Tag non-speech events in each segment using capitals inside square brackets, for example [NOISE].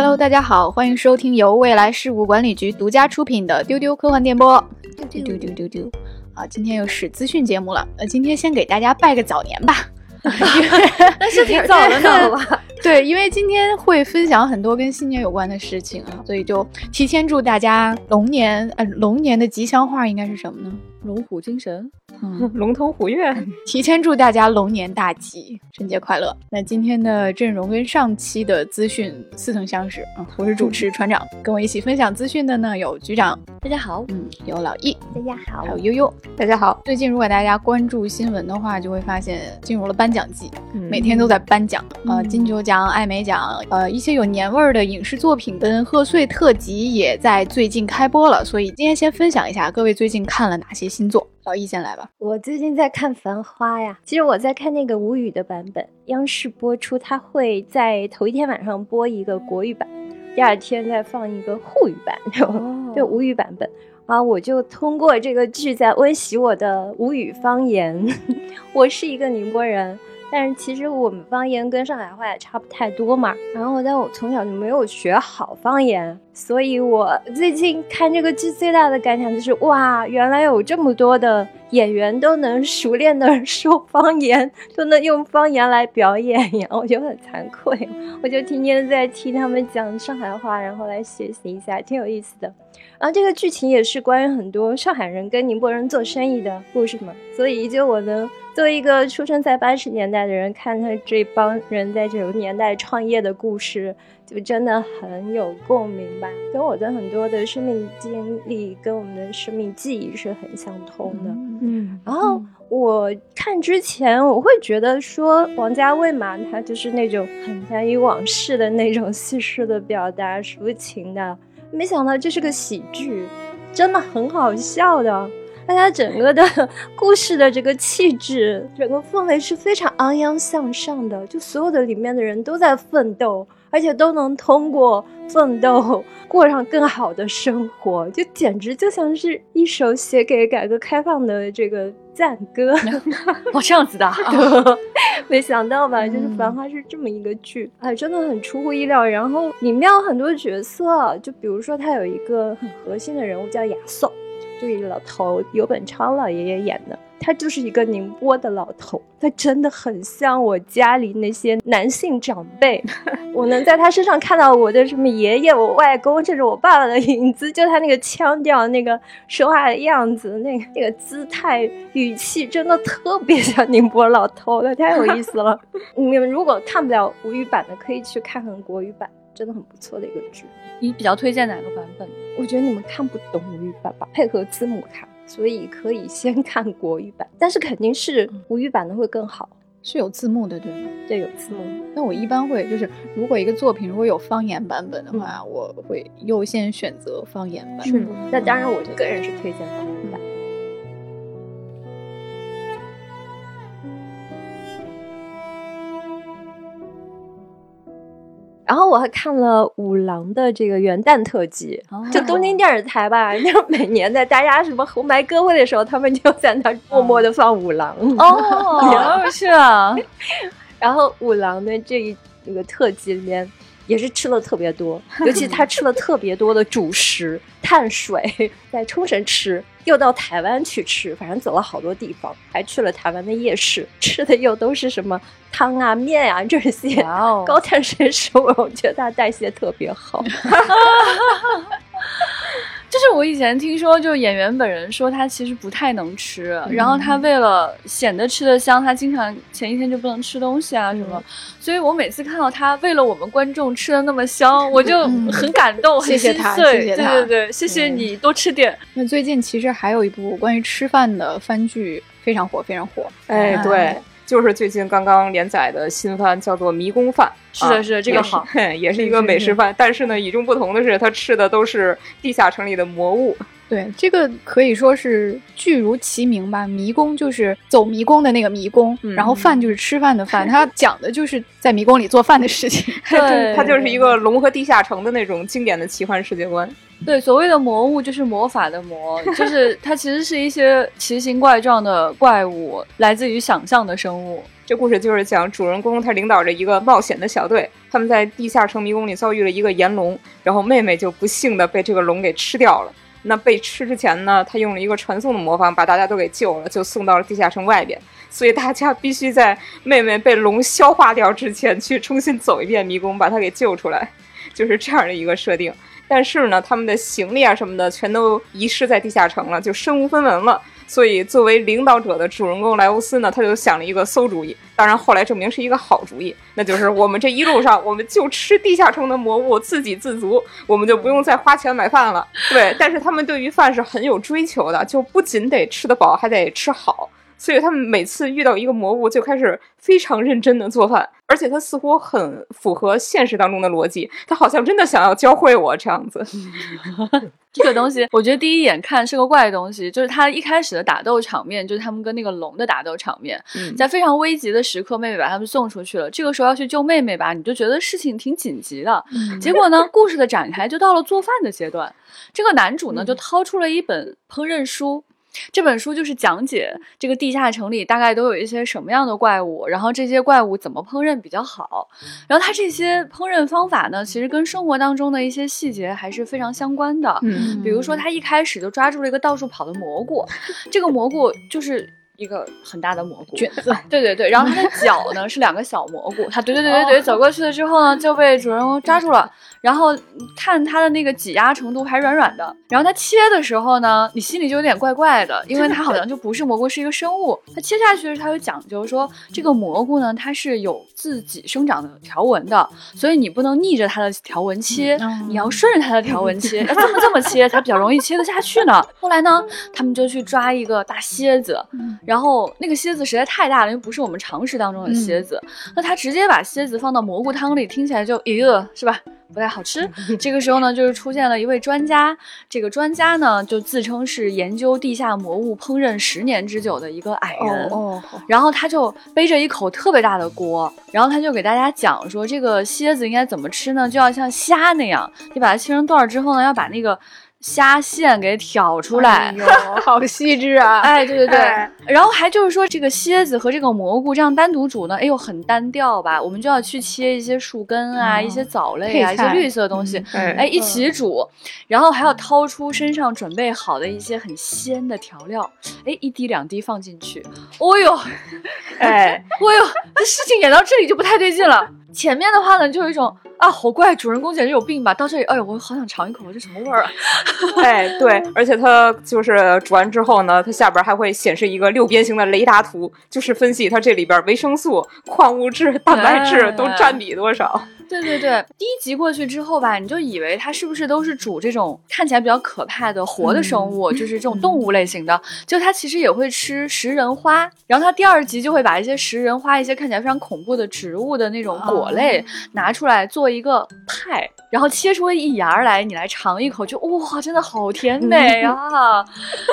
Hello，大家好，欢迎收听由未来事务管理局独家出品的丢丢科幻电波。丢丢丢丢丢，啊，今天又是资讯节目了。呃今天先给大家拜个早年吧。[LAUGHS] 那是挺早的呢吧？[LAUGHS] 对，因为今天会分享很多跟新年有关的事情啊，所以就提前祝大家龙年，呃，龙年的吉祥话应该是什么呢？龙虎精神，嗯，[LAUGHS] 龙腾虎跃。[LAUGHS] 提前祝大家龙年大吉，春节快乐。那今天的阵容跟上期的资讯似曾相识。啊，我是主持船长，跟我一起分享资讯的呢有局长，大家好，嗯，有老易，大家好，还有悠悠，大家好。最近如果大家关注新闻的话，就会发现进入了颁奖季，每天都在颁奖，呃，金球奖、艾美奖，呃，一些有年味儿的影视作品跟贺岁特辑也在最近开播了，所以今天先分享一下各位最近看了哪些新作。老易先来吧，我最近在看《繁花》呀，其实我在看那个无语的版本，央视播出，它会在头一天晚上播一个国语版，第二天再放一个沪语版，对无语版本啊，我就通过这个剧在温习我的吴语方言。[LAUGHS] 我是一个宁波人。但是其实我们方言跟上海话也差不太多嘛。然后，但我从小就没有学好方言，所以我最近看这个剧最大的感想就是，哇，原来有这么多的演员都能熟练的 [LAUGHS] 说方言，都能用方言来表演呀，我就很惭愧。我就天天在听他们讲上海话，然后来学习一下，挺有意思的。然后这个剧情也是关于很多上海人跟宁波人做生意的故事嘛，所以就我能。作为一个出生在八十年代的人，看他这帮人在九十年代创业的故事，就真的很有共鸣吧。跟我的很多的生命经历，跟我们的生命记忆是很相通的。嗯，然后我看之前，我会觉得说王家卫嘛，他就是那种很难以往事的那种叙事的表达，抒情的。没想到这是个喜剧，真的很好笑的。大家整个的 [LAUGHS] 故事的这个气质，整个氛围是非常昂扬向上的，就所有的里面的人都在奋斗，而且都能通过奋斗 [LAUGHS] 过上更好的生活，就简直就像是一首写给改革开放的这个赞歌。[LAUGHS] 哦，这样子的，[LAUGHS] 没想到吧？就是《繁花》是这么一个剧，哎，真的很出乎意料。然后里面有很多角色，就比如说他有一个很核心的人物叫亚瑟。这个老头游本昌老爷爷演的，他就是一个宁波的老头，他真的很像我家里那些男性长辈，[LAUGHS] 我能在他身上看到我的什么爷爷、我外公，甚至我爸爸的影子，就他那个腔调、那个说话的样子、那个那个姿态、语气，真的特别像宁波老头的，太有意思了。[LAUGHS] 你们如果看不了吴语版的，可以去看看国语版。真的很不错的一个剧，你比较推荐哪个版本？我觉得你们看不懂吴语版吧，配合字幕看，所以可以先 [LAUGHS] 看国语版，但是肯定是吴语版的会更好，是有字幕的，对吗？对，有字幕。那我一般会就是，如果一个作品如果有方言版本的话，我会优先选择方言版。是，那当然，我个人是推荐方言版。然后我还看了五郎的这个元旦特辑，就东京电视台吧，[LAUGHS] 就每年在大家什么红白歌会的时候，他们就在那默默的放五郎。哦，[LAUGHS] 是啊。[LAUGHS] 然后五郎的这一这个特辑里面。也是吃了特别多，尤其他吃了特别多的主食、碳水，在冲绳吃，又到台湾去吃，反正走了好多地方，还去了台湾的夜市，[LAUGHS] 吃的又都是什么汤啊、面啊 [LAUGHS] 这些高碳水食物，[LAUGHS] 我觉得他代谢特别好。就是我以前听说，就演员本人说他其实不太能吃，然后他为了显得吃的香，他经常前一天就不能吃东西啊什么。所以我每次看到他为了我们观众吃的那么香，我就很感动，谢谢他，谢谢他，对对对，谢谢你多吃点。那最近其实还有一部关于吃饭的番剧非常火，非常火。哎，对。就是最近刚刚连载的新番，叫做《迷宫饭》。是的，是的，这个好，[LAUGHS] 也是一个美食饭。但是呢，与众不同的是，他吃的都是地下城里的魔物。对，这个可以说是剧如其名吧，迷宫就是走迷宫的那个迷宫，然后饭就是吃饭的饭。它讲的就是在迷宫里做饭的事情。[LAUGHS] 对，它就是一个龙和地下城的那种经典的奇幻世界观。对，所谓的魔物就是魔法的魔，就是它其实是一些奇形怪状的怪物，来自于想象的生物。这故事就是讲主人公他领导着一个冒险的小队，他们在地下城迷宫里遭遇了一个炎龙，然后妹妹就不幸的被这个龙给吃掉了。那被吃之前呢，他用了一个传送的魔方把大家都给救了，就送到了地下城外边。所以大家必须在妹妹被龙消化掉之前去重新走一遍迷宫，把她给救出来，就是这样的一个设定。但是呢，他们的行李啊什么的全都遗失在地下城了，就身无分文了。所以作为领导者的主人公莱欧斯呢，他就想了一个馊主意。当然后来证明是一个好主意，那就是我们这一路上我们就吃地下城的魔物，自给自足，我们就不用再花钱买饭了。对，但是他们对于饭是很有追求的，就不仅得吃得饱，还得吃好。所以他们每次遇到一个魔物，就开始非常认真的做饭，而且他似乎很符合现实当中的逻辑，他好像真的想要教会我这样子。[LAUGHS] 这个东西，我觉得第一眼看是个怪东西，就是他一开始的打斗场面，就是他们跟那个龙的打斗场面，在非常危急的时刻，妹妹把他们送出去了，这个时候要去救妹妹吧，你就觉得事情挺紧急的。结果呢，故事的展开就到了做饭的阶段，这个男主呢就掏出了一本烹饪书。这本书就是讲解这个地下城里大概都有一些什么样的怪物，然后这些怪物怎么烹饪比较好。然后它这些烹饪方法呢，其实跟生活当中的一些细节还是非常相关的。嗯，比如说他一开始就抓住了一个到处跑的蘑菇，这个蘑菇就是一个很大的蘑菇卷子。对对对，然后它的脚呢是两个小蘑菇，它怼怼怼怼怼走过去了之后呢，就被主人公抓住了。然后看它的那个挤压程度还软软的，然后它切的时候呢，你心里就有点怪怪的，因为它好像就不是蘑菇，是一个生物。它切下去的时候，它有讲究，说这个蘑菇呢，它是有自己生长的条纹的，所以你不能逆着它的条纹切，你要顺着它的条纹切，要这么这么切才比较容易切得下去呢。后来呢，他们就去抓一个大蝎子，然后那个蝎子实在太大了，因为不是我们常识当中的蝎子，那他直接把蝎子放到蘑菇汤里，听起来就咦，是吧？不太好吃。这个时候呢，就是出现了一位专家。这个专家呢，就自称是研究地下魔物烹饪十年之久的一个矮人。哦。然后他就背着一口特别大的锅，然后他就给大家讲说，这个蝎子应该怎么吃呢？就要像虾那样，你把它切成段之后呢，要把那个。虾线给挑出来，[LAUGHS] 好细致啊！哎，对对对，然后还就是说，这个蝎子和这个蘑菇这样单独煮呢，哎呦，很单调吧？我们就要去切一些树根啊，一些藻类啊，一些绿色的东西，哎，一起煮，然后还要掏出身上准备好的一些很鲜的调料，哎，一滴两滴放进去，哦呦，哎，[LAUGHS] 哦呦，这事情演到这里就不太对劲了。前面的话呢，就有一种。啊，好怪！主人公简直有病吧？到这里，哎呦，我好想尝一口，这什么味儿啊？[LAUGHS] 哎，对，而且它就是煮完之后呢，它下边还会显示一个六边形的雷达图，就是分析它这里边维生素、矿物质、蛋白质都占比多少。对对对，第一集过去之后吧，你就以为它是不是都是煮这种看起来比较可怕的活的生物，就是这种动物类型的，就它其实也会吃食人花。然后它第二集就会把一些食人花、一些看起来非常恐怖的植物的那种果类拿出来做一个派。然后切出一芽来，你来尝一口，就哇，真的好甜美 [LAUGHS] 啊！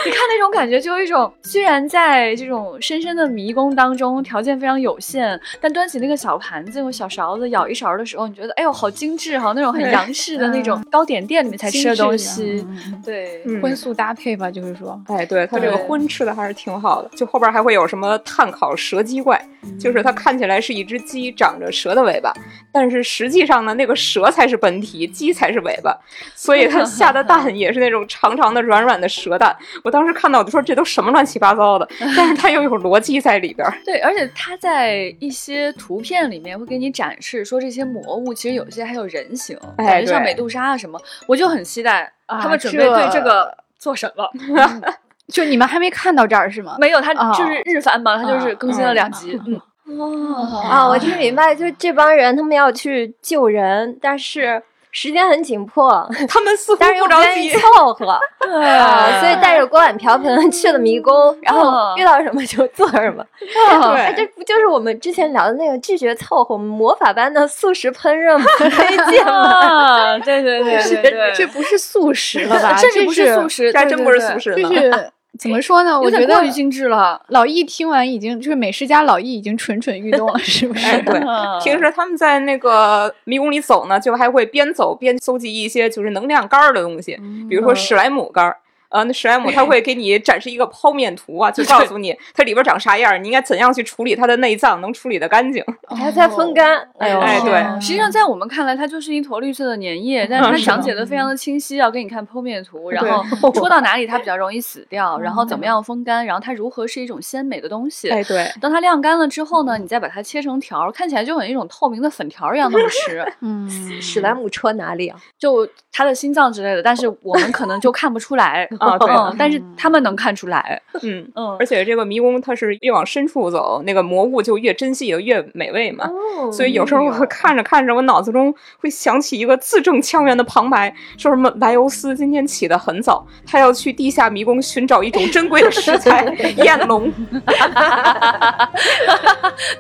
你看那种感觉，就有一种虽然在这种深深的迷宫当中，条件非常有限，但端起那个小盘子，用小勺子舀一勺的时候，你觉得哎呦，好精致哈，那种很洋式的那种糕点店里面才吃的东西。对，荤素搭配吧，就是说，哎，对它这个荤吃的还是挺好的。就后边还会有什么炭烤蛇鸡怪，就是它看起来是一只鸡，长着蛇的尾巴，但是实际上呢，那个蛇才是本。体鸡才是尾巴，所以它下的蛋也是那种长长的、软软的蛇蛋。我当时看到我就说这都什么乱七八糟的，但是它又有逻辑在里边。对，而且它在一些图片里面会给你展示说这些魔物其实有些还有人形，感觉像美杜莎啊什么。我就很期待他们准备对这个做什么。[LAUGHS] 就你们还没看到这儿是吗？没有，它就是日番嘛，它就是更新了两集。嗯。哦啊，我听明白，就这帮人他们要去救人，但是。时间很紧迫，[LAUGHS] 他们似乎不着急凑合，[LAUGHS] 啊，所以带着锅碗瓢盆去了迷宫，然后遇到什么就做什么。对，这不就是我们之前聊的那个拒绝凑合，魔法般的素食烹饪吗推 [LAUGHS] 荐吗？对对对对对，这不是素食了吧？这不是素食，这还真不是素食，这是。怎么说呢？我觉得过于精致了。老易听完已经就是美食家老易已经蠢蠢欲动了，是不是？对，[LAUGHS] 平时他们在那个迷宫里走呢，就还会边走边搜集一些就是能量杆儿的东西，比如说史莱姆杆儿，呃，那史莱姆他会给你展示一个剖面图啊，就告诉你它里边长啥样，你应该怎样去处理它的内脏，能处理的干净。[LAUGHS] 还在风干，哎呦，哎对。实际上在我们看来，它就是一坨绿色的粘液，[LAUGHS] 但是它讲解的非常的清晰，要给你看剖面图，然后 [LAUGHS] 戳到哪里它比较容易死掉，然后怎么样风干，然后它如何是一种鲜美的东西。哎，对，当它晾干了之后呢，你再把它切成条儿，看起来就很一种透明的粉条儿一样那么吃，嗯，史莱姆戳哪里啊？就它的心脏之类的，但是我们可能就看不出来啊对嗯，但是他们能看出来，嗯。嗯。而，且这个迷宫它是越往深处走，那个魔物就越珍惜，也越美味嘛。哦。所以有时候我看着看着，我脑子中会想起一个字正腔圆的旁白，[LAUGHS] 说什么莱欧斯今天起得很早，他要去地下迷宫寻找一种珍贵的食材—— [LAUGHS] 燕龙。[LAUGHS]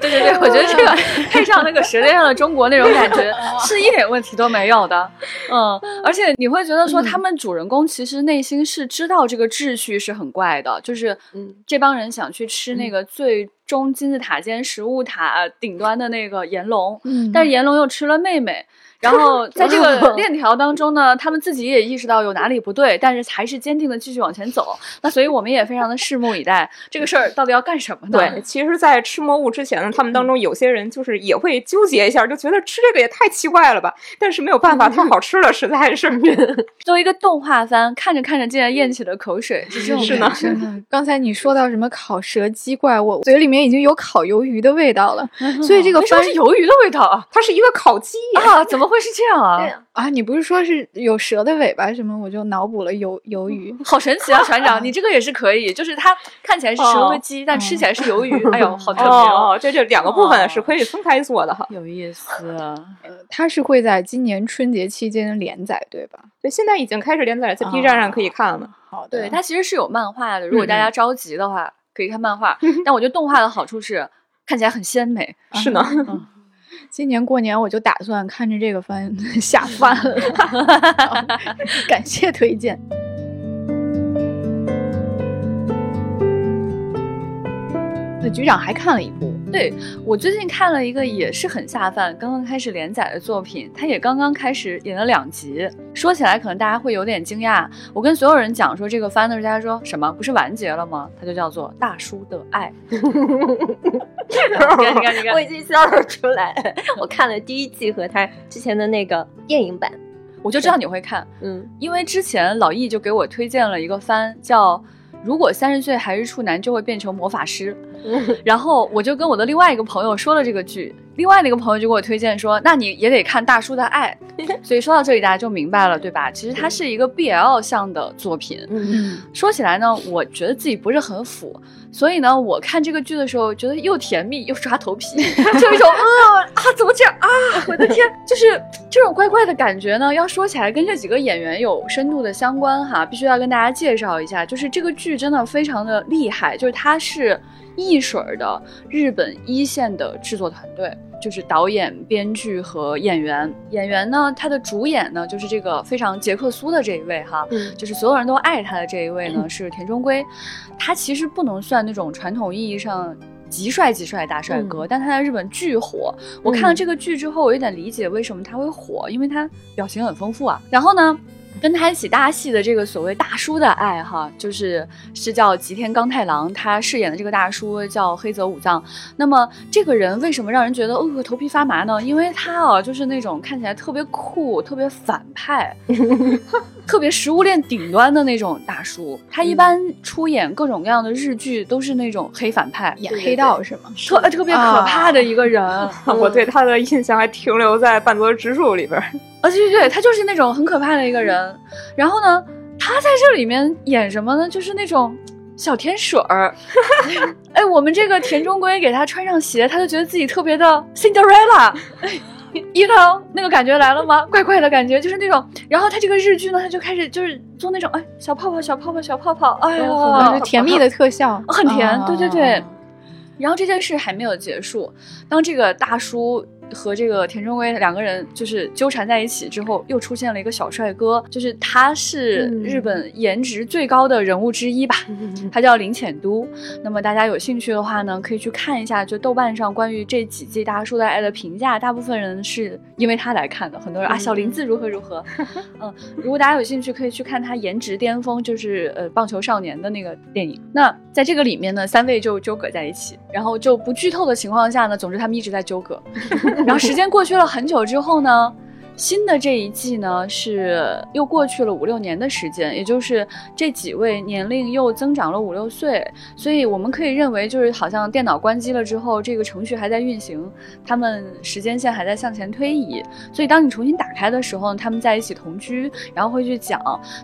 对对对，我觉得这个配上那个《舌尖上的中国》那种感觉，是一点问题都没有的。嗯，而且你会觉得说，他们主人公其实内心是知道这个秩序是很怪的，就是嗯这帮人想去吃那个最终金字塔尖食物塔顶端的那个炎龙，嗯但是炎龙又吃了妹妹。然后 [LAUGHS] 在这个 [LAUGHS] 链条当中呢，他们自己也意识到有哪里不对，但是还是坚定的继续往前走。那所以我们也非常的拭目以待，这个事儿到底要干什么呢？对，其实，在吃魔物之前呢，他们当中有些人就是也会纠结一下，就觉得吃这个也太奇怪了吧。但是没有办法，太好吃了，实在是。[LAUGHS] 作为一个动画番，看着看着竟然咽起了口水，是这种是呢刚才你说到什么烤蛇鸡怪，我嘴里面已经有烤鱿鱼的味道了。所以这个番是鱿鱼的味道啊？它是一个烤鸡，啊，怎么会是这样啊？对啊啊，你不是说是有蛇的尾巴什么？我就脑补了鱿鱿鱼。好神奇啊，船长，[LAUGHS] 你这个也是可以，就是它看起来是蛇和鸡，但吃起来是鱿鱼。[LAUGHS] 哎呦，好特别哦，哦，这这两个部分是可以分开做的哈。有意思。[LAUGHS] 呃它是会在今年春节期间连载，对吧？对，现在已经开始连载，在 B 站上可以看了。好的，对，它其实是有漫画的，如果大家着急的话，可以看漫画。但我觉得动画的好处是看起来很鲜美。是呢，今年过年我就打算看着这个番 [LAUGHS] 下饭了，感谢推荐。那局长还看了一部，对我最近看了一个也是很下饭，刚刚开始连载的作品，它也刚刚开始演了两集。说起来可能大家会有点惊讶，我跟所有人讲说这个番的时候，大家说什么不是完结了吗？它就叫做《大叔的爱》。[LAUGHS] 你看，你看，你看我，已经笑了出来。我看了第一季和他之前的那个电影版，我就知道你会看，嗯，因为之前老易就给我推荐了一个番，叫。如果三十岁还是处男，就会变成魔法师。然后我就跟我的另外一个朋友说了这个剧，另外那个朋友就给我推荐说，那你也得看《大叔的爱 [LAUGHS]》。所以说到这里，大家就明白了，对吧？其实它是一个 BL 向的作品。嗯，说起来呢，我觉得自己不是很腐，所以呢，我看这个剧的时候，觉得又甜蜜又抓头皮，[LAUGHS] 就有一种呃啊，怎么这样啊？我的天，就是这种怪怪的感觉呢。要说起来，跟这几个演员有深度的相关哈，必须要跟大家介绍一下，就是这个剧真的非常的厉害，就是它是一水儿的日本一线的制作团队。就是导演、编剧和演员。演员呢，他的主演呢，就是这个非常杰克苏的这一位哈，嗯就是所有人都爱他的这一位呢，[LAUGHS] 是田中圭。他其实不能算那种传统意义上极帅极帅的大帅哥，但他在日本巨火。我看了这个剧之后，我有点理解为什么他会火，因为他表情很丰富啊。然后呢？跟他一起搭戏的这个所谓大叔的爱哈，就是是叫吉田刚太郎，他饰演的这个大叔叫黑泽武藏。那么这个人为什么让人觉得呃头皮发麻呢？因为他啊，就是那种看起来特别酷、特别反派、[LAUGHS] 特别食物链顶端的那种大叔。他一般出演各种各样的日剧都是那种黑反派，演黑道是吗？特特别可怕的一个人。[LAUGHS] 我对他的印象还停留在半泽直树里边儿。[LAUGHS] 啊，对对对，他就是那种很可怕的一个人。然后呢，他在这里面演什么呢？就是那种小甜水儿。[LAUGHS] 哎，我们这个田中圭给他穿上鞋，他就觉得自己特别的 Cinderella。[LAUGHS] 一 know 那个感觉来了吗？怪怪的感觉，就是那种。然后他这个日剧呢，他就开始就是做那种哎小泡泡、小泡泡、小泡泡，哎呀，就是甜蜜的特效，很甜，啊对对对。然后这件事还没有结束，当这个大叔和这个田中圭两个人就是纠缠在一起之后，又出现了一个小帅哥，就是他是日本颜值最高的人物之一吧，他叫林浅都。那么大家有兴趣的话呢，可以去看一下，就豆瓣上关于这几季《大叔的爱》的评价，大部分人是因为他来看的，很多人啊小林子如何如何。[LAUGHS] 嗯，如果大家有兴趣，可以去看他颜值巅峰，就是呃棒球少年的那个电影。那在这个里面呢，三位就纠葛在一起，然后就不剧透的情况下呢，总之他们一直在纠葛。[LAUGHS] 然后时间过去了很久之后呢。新的这一季呢，是又过去了五六年的时间，也就是这几位年龄又增长了五六岁，所以我们可以认为，就是好像电脑关机了之后，这个程序还在运行，他们时间线还在向前推移。所以当你重新打开的时候，他们在一起同居，然后会去讲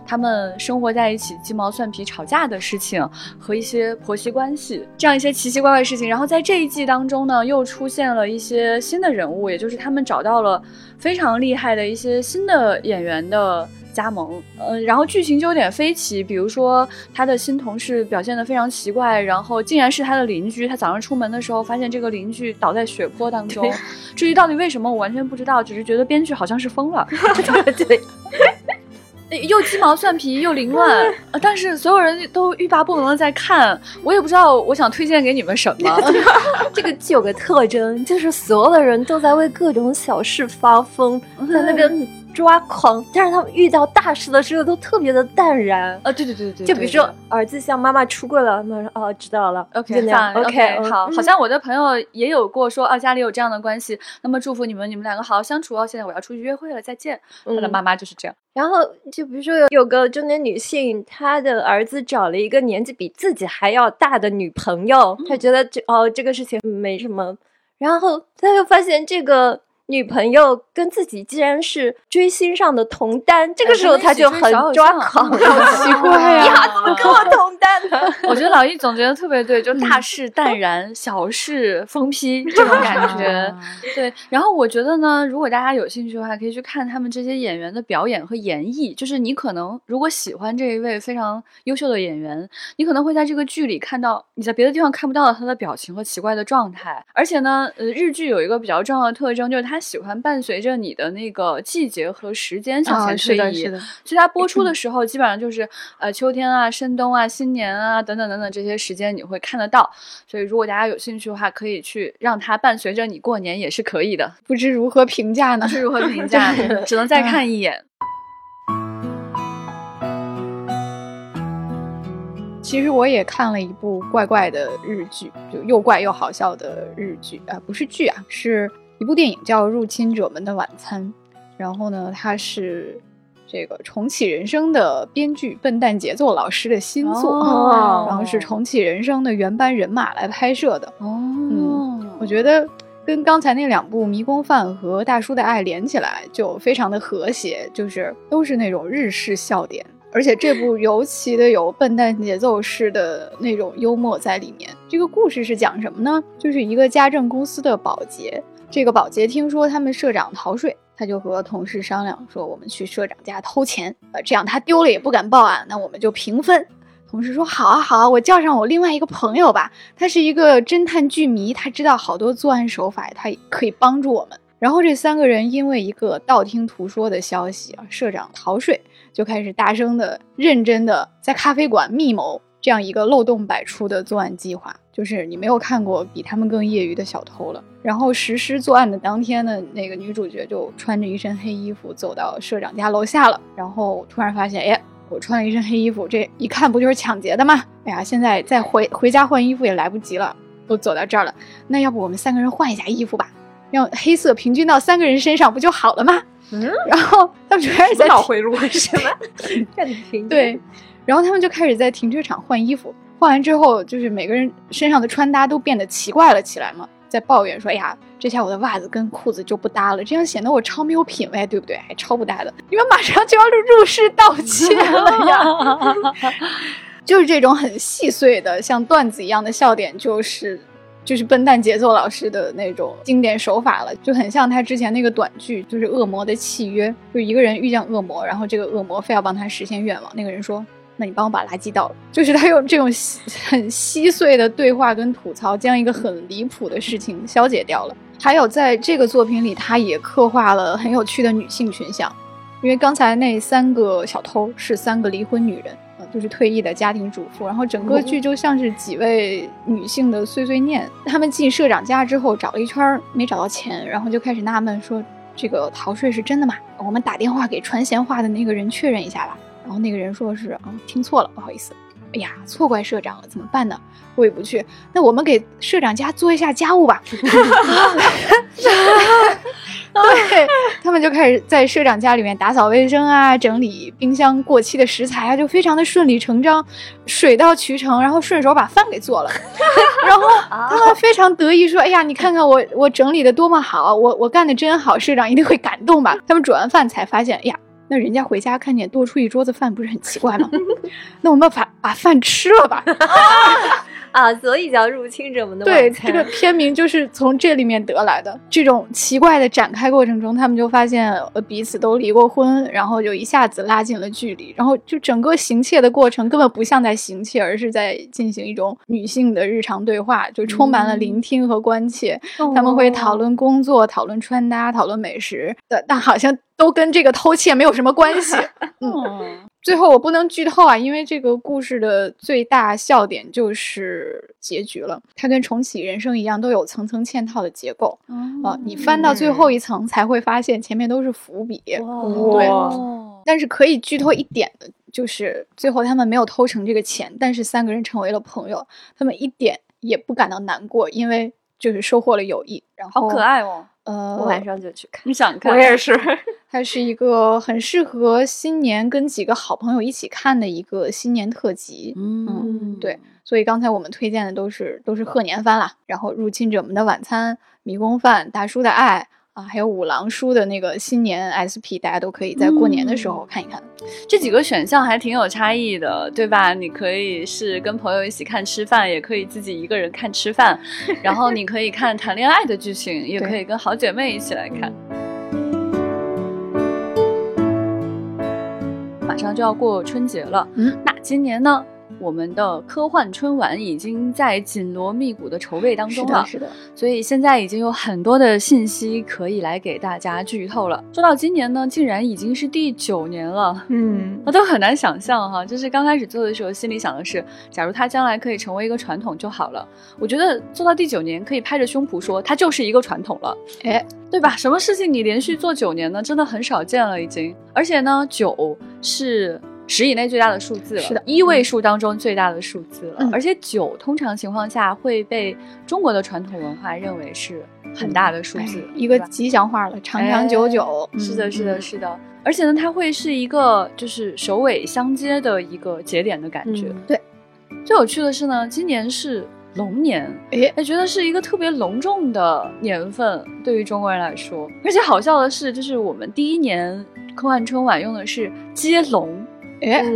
他们生活在一起鸡毛蒜皮吵架的事情和一些婆媳关系这样一些奇奇怪怪的事情。然后在这一季当中呢，又出现了一些新的人物，也就是他们找到了非常厉害。的一些新的演员的加盟，呃，然后剧情就有点飞起，比如说他的新同事表现的非常奇怪，然后竟然是他的邻居，他早上出门的时候发现这个邻居倒在血泊当中，至于到底为什么我完全不知道，只是觉得编剧好像是疯了，[LAUGHS] 对。又鸡毛蒜皮又凌乱，[LAUGHS] 但是所有人都欲罢不能的在看，我也不知道我想推荐给你们什么。[LAUGHS] 这个剧有个特征，就是所有的人都在为各种小事发疯，在那边。抓狂，但是他们遇到大事的时候都特别的淡然啊！对对对对，就比如说儿子向妈妈出柜了，妈妈说哦知道了，OK OK 好，好像我的朋友也有过说啊家里有这样的关系，那么祝福你们你们两个好好相处哦。现在我要出去约会了，再见。他的妈妈就是这样。然后就比如说有有个中年女性，她的儿子找了一个年纪比自己还要大的女朋友，她觉得这哦这个事情没什么，然后她又发现这个。女朋友跟自己竟然是追星上的同单，这个时候他就很抓狂，好奇怪呀！[LAUGHS] 呀，怎么跟我同单呢？[LAUGHS] 我觉得老易总结的特别对，就大事淡然，小事疯批这种感觉。[LAUGHS] 对，然后我觉得呢，如果大家有兴趣的话，可以去看他们这些演员的表演和演绎。就是你可能如果喜欢这一位非常优秀的演员，你可能会在这个剧里看到你在别的地方看不到的他的表情和奇怪的状态。而且呢，呃，日剧有一个比较重要的特征，就是他。喜欢伴随着你的那个季节和时间向前推移，所以它播出的时候基本上就是呃秋天啊、深冬啊、新年啊等等等等这些时间你会看得到。所以如果大家有兴趣的话，可以去让它伴随着你过年也是可以的。不知如何评价呢？不知如何评 [LAUGHS] 价，只能再看一眼。其实我也看了一部怪怪的日剧，就又怪又好笑的日剧啊，不是剧啊，是。一部电影叫《入侵者们的晚餐》，然后呢，它是这个重启人生的编剧笨蛋节奏老师的新作，然后是重启人生的原班人马来拍摄的。哦，嗯，我觉得跟刚才那两部《迷宫饭》和《大叔的爱》连起来就非常的和谐，就是都是那种日式笑点，而且这部尤其的有笨蛋节奏式的那种幽默在里面。这个故事是讲什么呢？就是一个家政公司的保洁。这个保洁听说他们社长逃税，他就和同事商量说：“我们去社长家偷钱，呃，这样他丢了也不敢报案，那我们就平分。”同事说：“好啊，好啊，我叫上我另外一个朋友吧，他是一个侦探剧迷，他知道好多作案手法，他可以帮助我们。”然后这三个人因为一个道听途说的消息啊，社长逃税，就开始大声的、认真的在咖啡馆密谋这样一个漏洞百出的作案计划。就是你没有看过比他们更业余的小偷了。然后实施作案的当天呢，那个女主角就穿着一身黑衣服走到社长家楼下了。然后突然发现，哎，我穿了一身黑衣服，这一看不就是抢劫的吗？哎呀，现在再回回家换衣服也来不及了，都走到这儿了。那要不我们三个人换一下衣服吧，让黑色平均到三个人身上不就好了吗？嗯。[LAUGHS] 然后他们就开始在脑回路什么？[LAUGHS] 对。然后他们就开始在停车场换衣服。换完之后，就是每个人身上的穿搭都变得奇怪了起来嘛，在抱怨说：“哎呀，这下我的袜子跟裤子就不搭了，这样显得我超没有品味，对不对？还超不搭的，你们马上就要入入室盗窃了呀！” [LAUGHS] 就是这种很细碎的，像段子一样的笑点，就是就是笨蛋节奏老师的那种经典手法了，就很像他之前那个短剧，就是《恶魔的契约》，就一个人遇见恶魔，然后这个恶魔非要帮他实现愿望，那个人说。那你帮我把垃圾倒了，就是他用这种 [LAUGHS] 很稀碎的对话跟吐槽，将一个很离谱的事情消解掉了。还有在这个作品里，他也刻画了很有趣的女性群像，因为刚才那三个小偷是三个离婚女人，呃，就是退役的家庭主妇，然后整个剧就像是几位女性的碎碎念。他们进社长家之后找了一圈没找到钱，然后就开始纳闷说：“这个逃税是真的吗？我们打电话给传闲话的那个人确认一下吧。”然后那个人说是啊，听错了，不好意思。哎呀，错怪社长了，怎么办呢？过意不去。那我们给社长家做一下家务吧。[LAUGHS] 对他们就开始在社长家里面打扫卫生啊，整理冰箱过期的食材啊，就非常的顺理成章，水到渠成，然后顺手把饭给做了。[LAUGHS] 然后他们非常得意说：“哎呀，你看看我我整理的多么好，我我干的真好，社长一定会感动吧？”他们煮完饭才发现，哎呀。那人家回家看见多出一桌子饭，不是很奇怪吗？[LAUGHS] 那我们把把饭吃了吧。[LAUGHS] 啊，所以叫入侵者们的对，这个片名就是从这里面得来的。这种奇怪的展开过程中，他们就发现呃彼此都离过婚，然后就一下子拉近了距离，然后就整个行窃的过程根本不像在行窃，而是在进行一种女性的日常对话，就充满了聆听和关切。他们会讨论工作，讨论穿搭，讨论美食，但好像都跟这个偷窃没有什么关系。[LAUGHS] 嗯。最后我不能剧透啊，因为这个故事的最大笑点就是结局了。它跟重启人生一样，都有层层嵌套的结构啊。你翻到最后一层才会发现前面都是伏笔。对，但是可以剧透一点的就是，最后他们没有偷成这个钱，但是三个人成为了朋友，他们一点也不感到难过，因为就是收获了友谊。然后好可爱哦。呃，我晚上就去看。你想看？我也是。[LAUGHS] 它是一个很适合新年跟几个好朋友一起看的一个新年特辑。嗯，对。所以刚才我们推荐的都是都是贺年番啦，然后《入侵者们的晚餐》《迷宫饭》《大叔的爱》。啊，还有五郎叔的那个新年 SP，大家都可以在过年的时候看一看。这几个选项还挺有差异的，对吧？你可以是跟朋友一起看吃饭，也可以自己一个人看吃饭。[LAUGHS] 然后你可以看谈恋爱的剧情，也可以跟好姐妹一起来看。马上就要过春节了，嗯，那今年呢？我们的科幻春晚已经在紧锣密鼓的筹备当中了，是的，所以现在已经有很多的信息可以来给大家剧透了。说到今年呢，竟然已经是第九年了，嗯，我都很难想象哈。就是刚开始做的时候，心里想的是，假如它将来可以成为一个传统就好了。我觉得做到第九年，可以拍着胸脯说它就是一个传统了，哎，对吧？什么事情你连续做九年呢？真的很少见了，已经。而且呢，九是。十以内最大的数字了，是的，一位数当中最大的数字了。而且九通常情况下会被中国的传统文化认为是很大的数字，一个吉祥话了，长长久久。是的，是的，是的。而且呢，它会是一个就是首尾相接的一个节点的感觉。对，最有趣的是呢，今年是龙年，哎，觉得是一个特别隆重的年份，对于中国人来说。而且好笑的是，就是我们第一年科幻春晚用的是接龙。哎，[LAUGHS]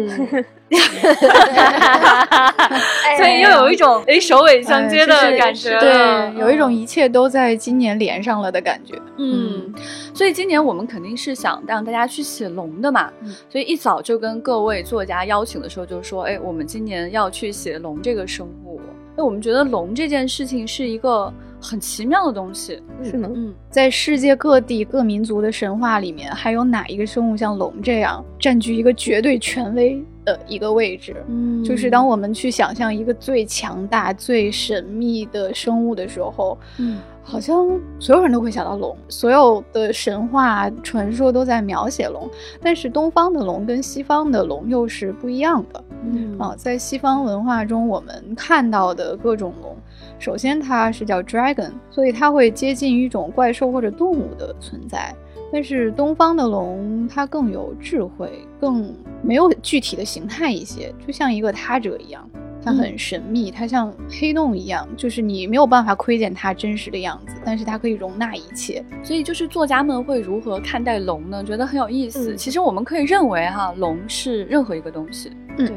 所以又有一种哎。首尾相接的感觉，对，有一种一切都在今年连上了的感觉。嗯，所以今年我们肯定是想让大家去写龙的嘛，所以一早就跟各位作家邀请的时候就说，哎，我们今年要去写龙这个生物。那我们觉得龙这件事情是一个很奇妙的东西，是呢。嗯，在世界各地各民族的神话里面，还有哪一个生物像龙这样占据一个绝对权威的一个位置？嗯，就是当我们去想象一个最强大、最神秘的生物的时候，嗯。好像所有人都会想到龙，所有的神话传说都在描写龙，但是东方的龙跟西方的龙又是不一样的。嗯啊，在西方文化中，我们看到的各种龙，首先它是叫 dragon，所以它会接近一种怪兽或者动物的存在。但是东方的龙，它更有智慧，更没有具体的形态一些，就像一个他者一样。它很神秘，它像黑洞一样，就是你没有办法窥见它真实的样子，但是它可以容纳一切。所以，就是作家们会如何看待龙呢？觉得很有意思。其实我们可以认为，哈，龙是任何一个东西。嗯，对。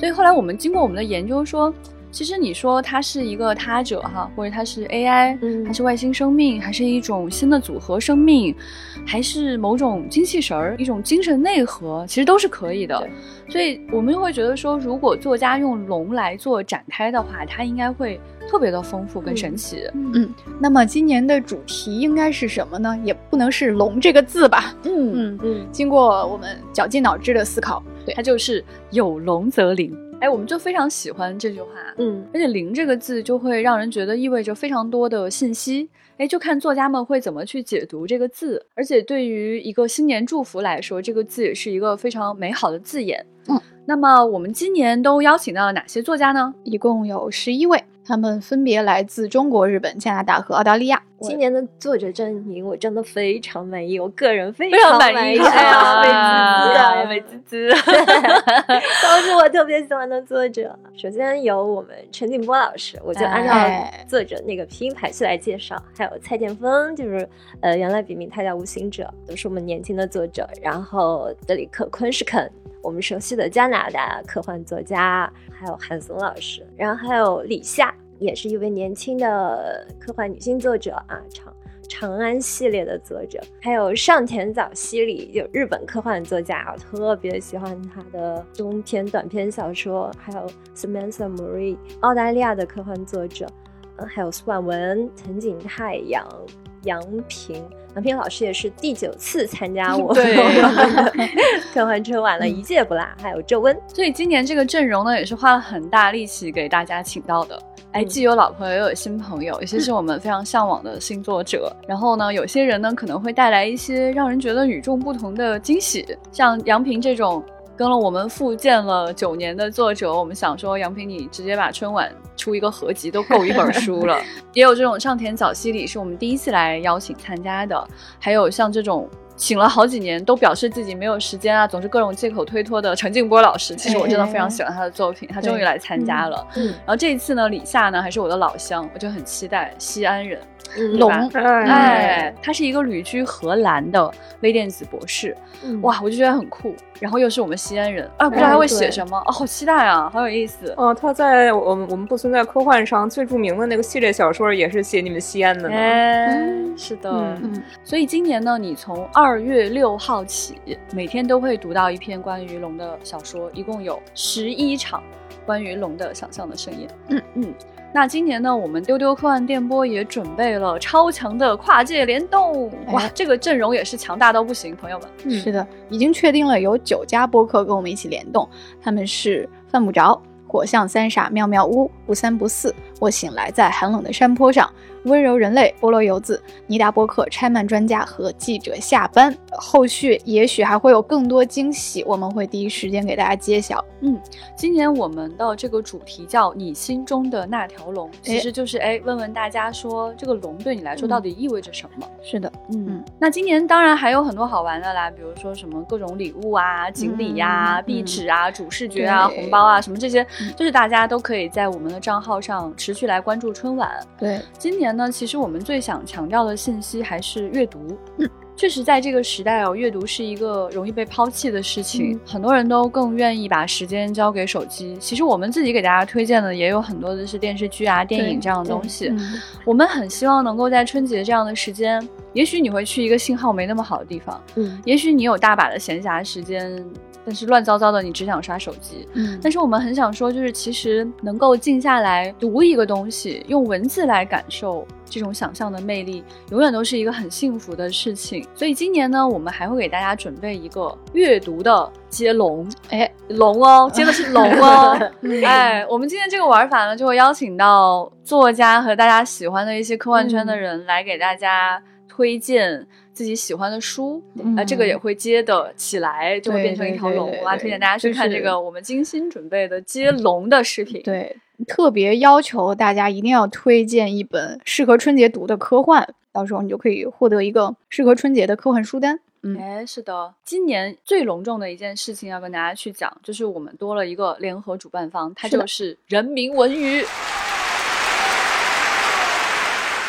所以后来我们经过我们的研究说。其实你说它是一个他者哈，或者它是 AI，还是外星生命，还是一种新的组合生命，还是某种精气神儿，一种精神内核，其实都是可以的。所以我们会觉得说，如果作家用龙来做展开的话，它应该会特别的丰富跟神奇。嗯，那么今年的主题应该是什么呢？也不能是“龙”这个字吧？嗯嗯嗯。经过我们绞尽脑汁的思考，它就是有龙则灵。哎，我们就非常喜欢这句话。嗯，而且“零”这个字就会让人觉得意味着非常多的信息。哎，就看作家们会怎么去解读这个字。而且对于一个新年祝福来说，这个字也是一个非常美好的字眼。嗯，那么我们今年都邀请到了哪些作家呢？一共有十一位。他们分别来自中国、日本、加拿大和澳大利亚。今年的作者阵营，我真的非常满意，我个人非常满意。哎呀，美滋滋，美滋滋，特别喜欢的作者。首先有我们陈景波老师，我就按照作者那个拼音排序来介绍。还有蔡建峰，就是呃，原来笔名他叫吴行者，都是我们年轻的作者。然后德里克·昆士肯，我们熟悉的加拿大科幻作家。还有韩松老师，然后还有李夏，也是一位年轻的科幻女性作者啊，长长安系列的作者。还有上田早希里，就日本科幻作家，我特别喜欢他的中篇短篇小说。还有 Samantha Marie，澳大利亚的科幻作者。嗯，还有苏婉文、藤井太阳、杨平。杨平老师也是第九次参加 [LAUGHS] 我们的科幻春晚了，一届不落。还有周温，所以今年这个阵容呢，也是花了很大力气给大家请到的。哎，既有老朋友，又有新朋友，有些是我们非常向往的新作者。[LAUGHS] 然后呢，有些人呢可能会带来一些让人觉得与众不同的惊喜，像杨平这种。跟了我们复健了九年的作者，我们想说杨平，你直接把春晚出一个合集都够一本书了。[LAUGHS] 也有这种上田早希里，是我们第一次来邀请参加的。还有像这种请了好几年都表示自己没有时间啊，总是各种借口推脱的陈静波老师，其实我真的非常喜欢他的作品，他终于来参加了。嗯，然后这一次呢，李夏呢还是我的老乡，我就很期待西安人。龙，哎，他是一个旅居荷兰的微电子博士，哇，我就觉得很酷。然后又是我们西安人，啊，不知道他会写什么，哦，好期待啊，好有意思。哦，他在我们我们不存在科幻上最著名的那个系列小说也是写你们西安的呢。哎，是的，嗯。所以今年呢，你从二月六号起，每天都会读到一篇关于龙的小说，一共有十一场关于龙的想象的盛宴。嗯嗯。那今年呢，我们丢丢科幻电波也准备了超强的跨界联动，哇，这个阵容也是强大到不行，朋友们。嗯，是的，已经确定了有九家播客跟我们一起联动，他们是犯不着、火象三傻、妙妙屋、不三不四。我醒来在寒冷的山坡上。温柔人类、菠萝游子、尼达波克、拆漫专家和记者下班，后续也许还会有更多惊喜，我们会第一时间给大家揭晓。嗯，今年我们的这个主题叫“你心中的那条龙”，其实就是哎，问问大家说，这个龙对你来说到底意味着什么？是的，嗯，那今年当然还有很多好玩的啦，比如说什么各种礼物啊、锦鲤呀、壁纸啊、主视觉啊、红包啊，什么这些，就是大家都可以在我们的账号上持续来关注春晚。对，今年。呢其实我们最想强调的信息还是阅读。嗯，确实在这个时代哦，阅读是一个容易被抛弃的事情，很多人都更愿意把时间交给手机。其实我们自己给大家推荐的也有很多的是电视剧啊、电影这样的东西。我们很希望能够在春节这样的时间，也许你会去一个信号没那么好的地方，嗯，也许你有大把的闲暇时间。但是乱糟糟的，你只想刷手机。嗯，但是我们很想说，就是其实能够静下来读一个东西，用文字来感受这种想象的魅力，永远都是一个很幸福的事情。所以今年呢，我们还会给大家准备一个阅读的接龙，哎，[LAUGHS] 龙哦，接的是龙哦。[LAUGHS] 哎，我们今天这个玩法呢，就会邀请到作家和大家喜欢的一些科幻圈的人来给大家推荐。自己喜欢的书，啊，这个也会接的起来，就会变成一条龙啊！推荐大家去看这个我们精心准备的接龙的视频。对，特别要求大家一定要推荐一本适合春节读的科幻，到时候你就可以获得一个适合春节的科幻书单。嗯，哎，是的，今年最隆重的一件事情要跟大家去讲，就是我们多了一个联合主办方，它就是人民文娱。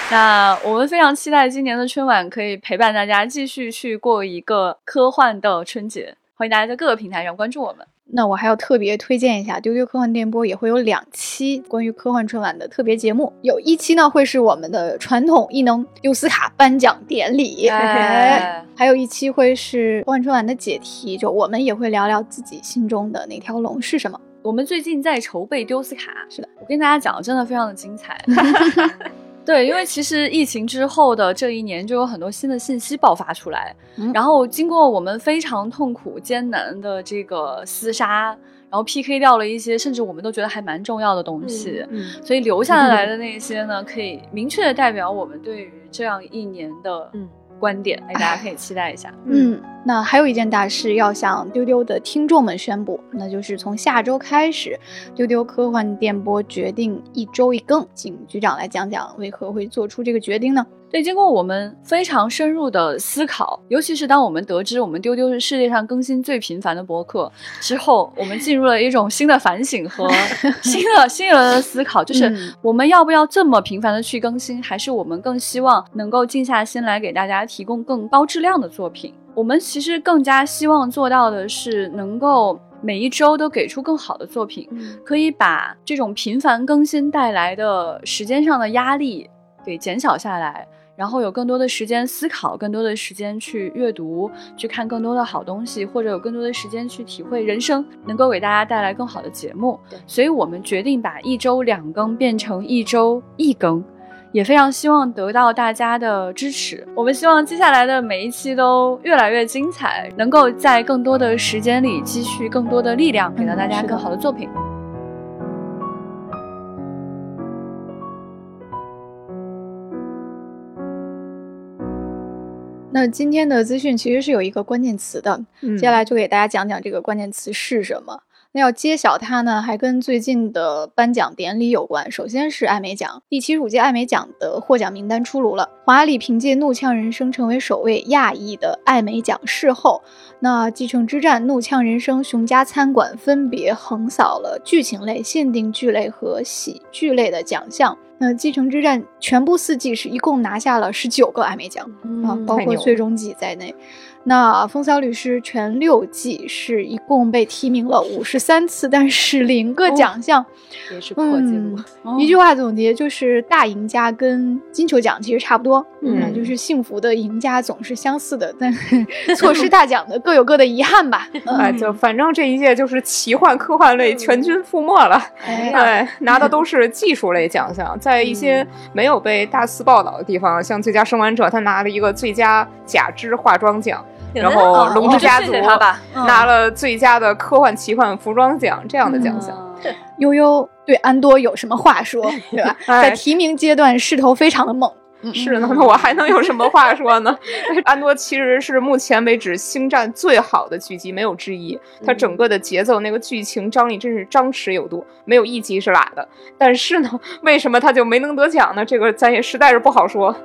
那我们非常期待今年的春晚可以陪伴大家继续去过一个科幻的春节，欢迎大家在各个平台上关注我们。那我还要特别推荐一下，丢丢科幻电波也会有两期关于科幻春晚的特别节目，有一期呢会是我们的传统艺能丢斯卡颁奖典礼，哎，还有一期会是科幻春晚的解题，就我们也会聊聊自己心中的那条龙是什么。我们最近在筹备丢斯卡，是的，我跟大家讲，真的非常的精彩。[LAUGHS] 对，因为其实疫情之后的这一年，就有很多新的信息爆发出来，嗯。然后经过我们非常痛苦艰难的这个厮杀，然后 PK 掉了一些，甚至我们都觉得还蛮重要的东西，嗯，所以留下来的那些呢，可以明确的代表我们对于这样一年的嗯观点，哎，大家可以期待一下。嗯，那还有一件大事要向丢丢的听众们宣布，那就是从下周开始，丢丢科幻电波决定一周一更，请局长来讲讲为何会做出这个决定呢？对，经过我们非常深入的思考，尤其是当我们得知我们丢丢是世界上更新最频繁的博客之后，我们进入了一种新的反省和 [LAUGHS] 新的新一轮的思考，就是嗯我们要不要这么频繁的去更新，还是我们更希望能够静下心来给大家提供更高质量的作品？我们其实更加希望做到的是能够每一周都给出更好的作品，可以把这种频繁更新带来的时间上的压力给减小下来，然后有更多的时间思考，更多的时间去阅读，去看更多的好东西，或者有更多的时间去体会人生，能够给大家带来更好的节目。所以我们决定把一周两更变成一周一更。也非常希望得到大家的支持。我们希望接下来的每一期都越来越精彩，能够在更多的时间里积蓄更多的力量，给到大家更好的作品。那今天的资讯其实是有一个关键词的，嗯接下来就给大家讲讲这个关键词是什么。那要揭晓它呢，还跟最近的颁奖典礼有关。首先是艾美奖，第七十五届艾美奖的获奖名单出炉了。华丽凭借《怒呛人生》成为首位亚裔的艾美奖视后，那《继承之战》《怒呛人生》《熊家餐馆》分别横扫了剧情类、限定剧类和喜剧类的奖项。那《继承之战》全部四季是一共拿下了十九个艾美奖。啊，包括最终季在内。那《风骚律师》全六季是一共被提名了五十三次，但是零个奖项。也是破纪录嗯。一句话总结就是，大赢家跟金球奖其实差不多，嗯就是幸福的赢家总是相似的，但是 [LAUGHS] 错失大奖的各有各的遗憾吧。[LAUGHS] 哎，就反正这一届就是奇幻科幻类全军覆没了，哎对，拿的都是技术类奖项，在一些没有被大肆报道的地方，像最佳生还者，他拿了一个最佳假肢化妆奖，然后哦龙之家族拿了最佳的科幻奇幻服装奖这样的奖项。嗯悠悠对安多有什么话说，对吧？[LAUGHS] 哎在提名阶段势头非常的猛。是呢，那我还能有什么话说呢？[LAUGHS] 安多其实是目前为止星战最好的剧集，没有之一。它整个的节奏、那个剧情张力真是张弛有度，没有一集是拉的。但是呢，为什么他就没能得奖呢？这个咱也实在是不好说。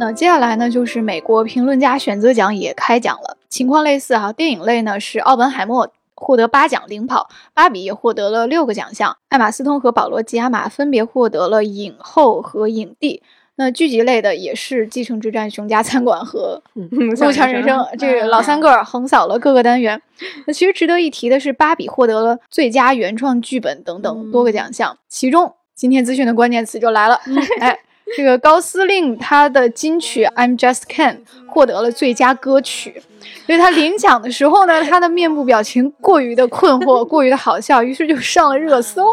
那接下来呢，就是美国评论家选择奖也开奖了，情况类似哈。电影类呢是奥本海默获得八奖领跑，芭比也获得了六个奖项，艾玛斯通和保罗吉亚马分别获得了影后和影帝。那剧集类的也是《继承之战》《熊家餐馆》和嗯，《怒呛人生》这个老三个横扫了各个单元。那其实值得一提的是，芭比获得了最佳原创剧本等等多个奖项，其中今天资讯的关键词就来了，[LAUGHS] 哎。这个高司令他的金曲《I'm Just Ken》获得了最佳歌曲，所以他领奖的时候呢，他的面部表情过于的困惑，过于的好笑，于是就上了热搜。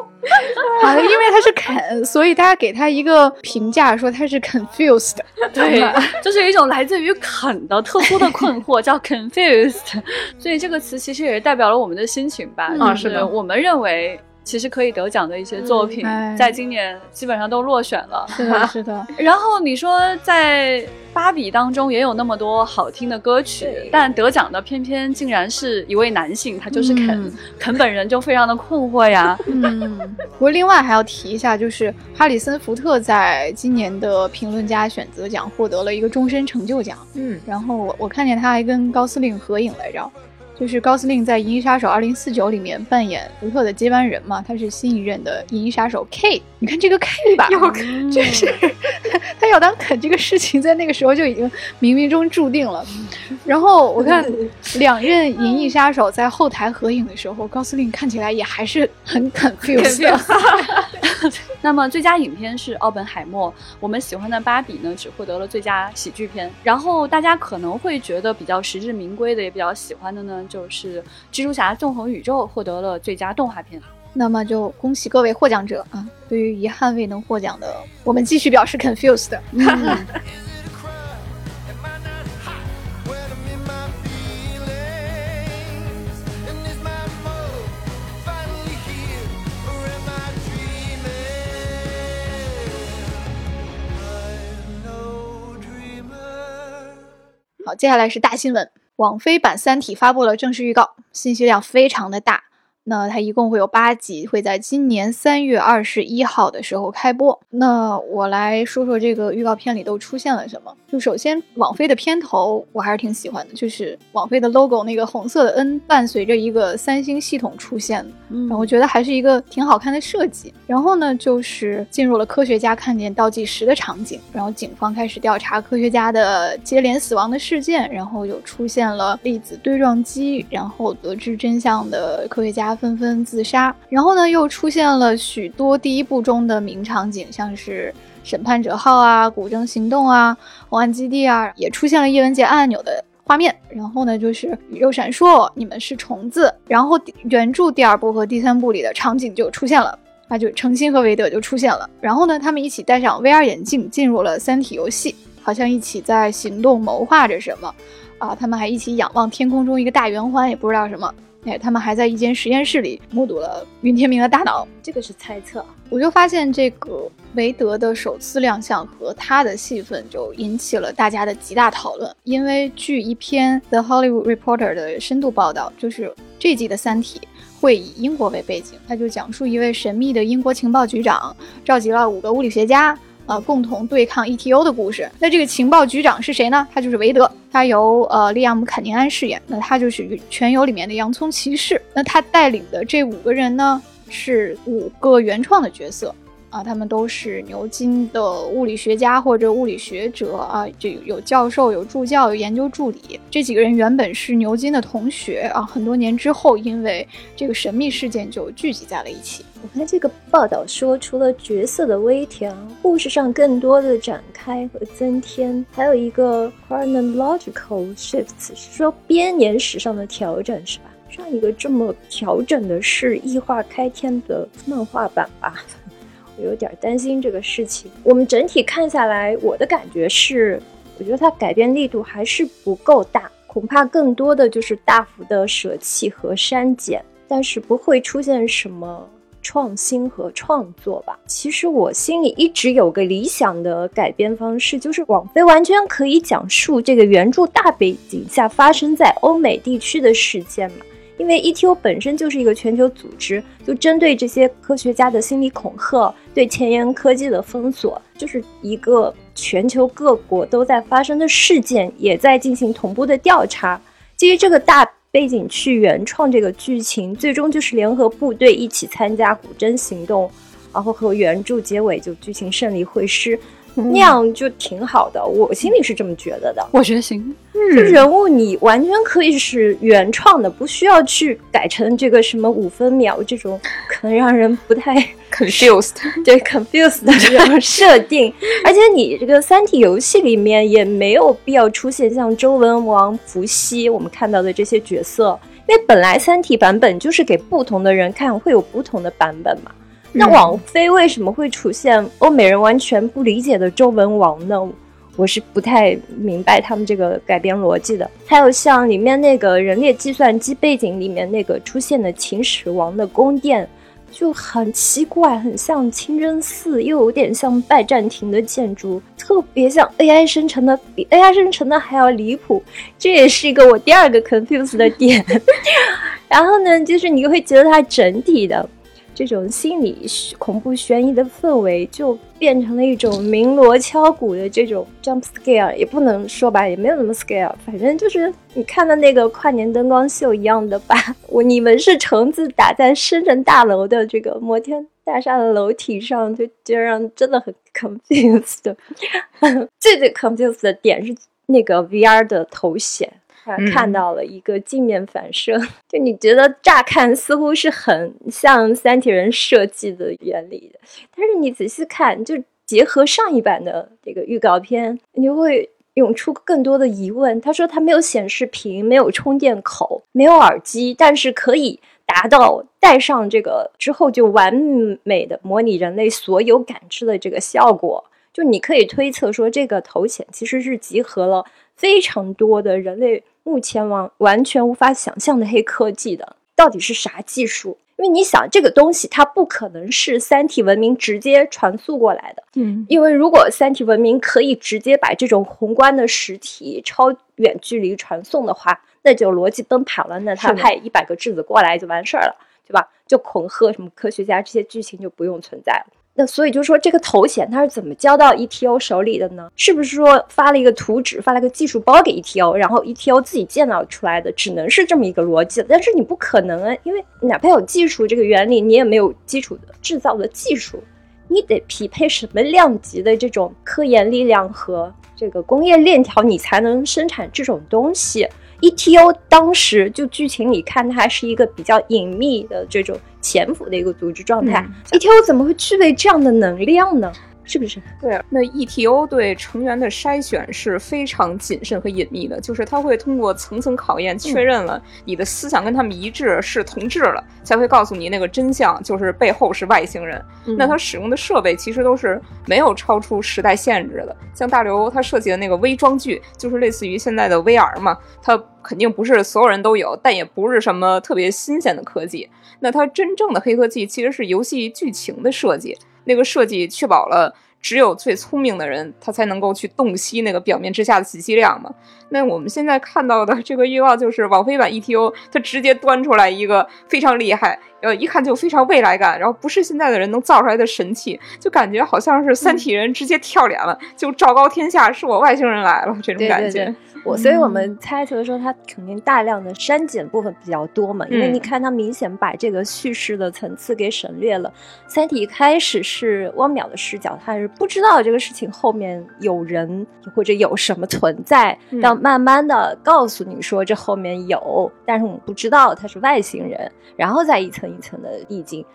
啊，因为他是肯，所以大家给他一个评价说他是 confused。对，[LAUGHS] 就是有一种来自于肯的特殊的困惑，叫 confused。所以这个词其实也代表了我们的心情吧。嗯就是的我们认为其实可以得奖的一些作品，哎在今年基本上都落选了。是的，[LAUGHS] 是的，然后你说在芭比当中也有那么多好听的歌曲，但得奖的偏偏竟然是一位男性，他就是肯。嗯肯本人就非常的困惑呀。嗯，不过另外还要提一下，就是哈里森福特在今年的评论家选择奖获得了一个终身成就奖，嗯，然后我我看见他还跟高司令合影来着。就是高司令在《银翼杀手2049》里面扮演福特的接班人嘛，他是新一任的银翼杀手 K。你看这个 K 吧，[LAUGHS] 就是 [LAUGHS] 他要当肯这个事情，在那个时候就已经冥冥中注定了。然后我看 [LAUGHS] 两任银翼杀手在后台合影的时候，高司令看起来也还是很 confused。那么最佳影片是《奥本海默》，我们喜欢的《芭比》呢，只获得了最佳喜剧片。然后大家可能会觉得比较实至名归的，也比较喜欢的呢。就是《蜘蛛侠：纵横宇宙》获得了最佳动画片，那么就恭喜各位获奖者啊！对于遗憾未能获奖的，我们继续表示 confused。[LAUGHS] 好，接下来是大新闻。网飞版《三体》发布了正式预告，信息量非常的大。那它一共会有八集，会在今年三月二十一号的时候开播。那我来说说这个预告片里都出现了什么。就首先，网飞的片头我还是挺喜欢的，就是网飞的 logo 那个红色的 N 伴随着一个三星系统出现，然后我觉得还是一个挺好看的设计。然后呢，就是进入了科学家看见倒计时的场景，然后警方开始调查科学家的接连死亡的事件，然后又出现了粒子对撞机，然后得知真相的科学家。纷纷自杀，然后呢，又出现了许多第一部中的名场景，像是审判者号啊、古筝行动啊、红岸基地啊，也出现了叶文洁按钮的画面。然后呢，就是宇宙闪烁，你们是虫子。然后原著第二部和第三部里的场景就出现了，那就程心和韦德就出现了。然后呢，他们一起戴上 VR 眼镜，进入了三体游戏，好像一起在行动谋划着什么啊。他们还一起仰望天空中一个大圆环，也不知道什么。哎，他们还在一间实验室里目睹了云天明的大脑，这个是猜测。我就发现这个韦德的首次亮相和他的戏份就引起了大家的极大讨论，因为据一篇 The Hollywood Reporter 的深度报道，就是这季的《三体》会以英国为背景，他就讲述一位神秘的英国情报局长召集了五个物理学家。呃，共同对抗 ETO 的故事。那这个情报局长是谁呢？他就是韦德，他由呃利亚姆·肯尼安饰演。那他就是《全游》里面的洋葱骑士。那他带领的这五个人呢，是五个原创的角色。啊，他们都是牛津的物理学家或者物理学者啊，就有教授、有助教、有研究助理。这几个人原本是牛津的同学啊，很多年之后因为这个神秘事件就聚集在了一起。我看这个报道说，除了角色的微调，故事上更多的展开和增添，还有一个 chronological shifts，是说编年史上的调整，是吧？上一个这么调整的是异化开天的漫画版吧？我有点担心这个事情。我们整体看下来，我的感觉是，我觉得它改变力度还是不够大，恐怕更多的就是大幅的舍弃和删减，但是不会出现什么创新和创作吧。其实我心里一直有个理想的改编方式，就是网飞完全可以讲述这个原著大背景下发生在欧美地区的事件嘛。因为 ETO 本身就是一个全球组织，就针对这些科学家的心理恐吓，对前沿科技的封锁，就是一个全球各国都在发生的事件，也在进行同步的调查。基于这个大背景去原创这个剧情，最终就是联合部队一起参加古筝行动，然后和原著结尾就剧情胜利会师。那样就挺好的，我心里是这么觉得的。我觉得行，就人物你完全可以是原创的，不需要去改成这个什么五分秒这种可能让人不太 confused，[LAUGHS] 对 confused 的 [LAUGHS] 这种设定。而且你这个三体游戏里面也没有必要出现像周文王、伏羲我们看到的这些角色，因为本来三体版本就是给不同的人看，会有不同的版本嘛。那网飞为什么会出现欧美人完全不理解的周文王呢？我是不太明白他们这个改编逻辑的。还有像里面那个人列计算机背景里面那个出现的秦始皇的宫殿，就很奇怪，很像清真寺，又有点像拜占庭的建筑，特别像 AI 生成的，比 AI 生成的还要离谱。这也是一个我第二个 confuse 的点。[LAUGHS] 然后呢，就是你会觉得它整体的。这种心理恐怖悬疑的氛围，就变成了一种鸣锣敲鼓的这种 jump scare，也不能说吧，也没有那么 scare，反正就是你看的那个跨年灯光秀一样的吧。[LAUGHS] 我你们是橙子打在深圳大楼的这个摩天大厦的楼体上，就就让真的很 confused。[LAUGHS] 最最 confused 的点是那个 VR 的头显。看到了一个镜面反射，[LAUGHS] 就你觉得乍看似乎是很像三体人设计的原理的，但是你仔细看，就结合上一版的这个预告片，你会涌出更多的疑问。他说他没有显示屏，没有充电口，没有耳机，但是可以达到戴上这个之后就完美的模拟人类所有感知的这个效果。就你可以推测说，这个头显其实是集合了非常多的人类。目前完完全无法想象的黑科技的到底是啥技术？因为你想这个东西，它不可能是三体文明直接传送过来的。嗯，因为如果三体文明可以直接把这种宏观的实体超远距离传送的话，那就逻辑崩盘了。那他派一百个质子过来就完事儿了，对吧？就恐吓什么科学家这些剧情就不用存在了。那所以就说这个头衔它是怎么交到 ETO 手里的呢？是不是说发了一个图纸，发了个技术包给 ETO，然后 ETO 自己建造出来的？只能是这么一个逻辑。但是你不可能啊，因为哪怕有技术这个原理，你也没有基础的制造的技术，你得匹配什么量级的这种科研力量和这个工业链条，你才能生产这种东西。ETO 当时就剧情里看，它是一个比较隐秘的这种潜伏的一个组织状态。ETO 怎么会具备这样的能量呢？是不是？对，那 ETO 对成员的筛选是非常谨慎和隐秘的，就是他会通过层层考验，确认了你的思想跟他们一致，是同质了，才会告诉你那个真相，就是背后是外星人。那他使用的设备其实都是没有超出时代限制的，像大刘他设计的那个微装具，就是类似于现在的 VR 嘛，它肯定不是所有人都有，但也不是什么特别新鲜的科技。那它真正的黑科技其实是游戏剧情的设计。那个设计确保了只有最聪明的人，他才能够去洞悉那个表面之下的信息量嘛。那我们现在看到的这个预告就是网飞版 ETO，它直接端出来一个非常厉害，呃，一看就非常未来感，然后不是现在的人能造出来的神器，就感觉好像是三体人直接跳脸了，就昭告天下是我外星人来了这种感觉。我所以，我们猜测说，它肯定大量的删减部分比较多嘛，因为你看，它明显把这个叙事的层次给省略了。三体一开始是汪淼的视角，他是不知道这个事情后面有人或者有什么存在，要慢慢的告诉你说这后面有，但是我们不知道他是外星人，然后再一层一层的递进。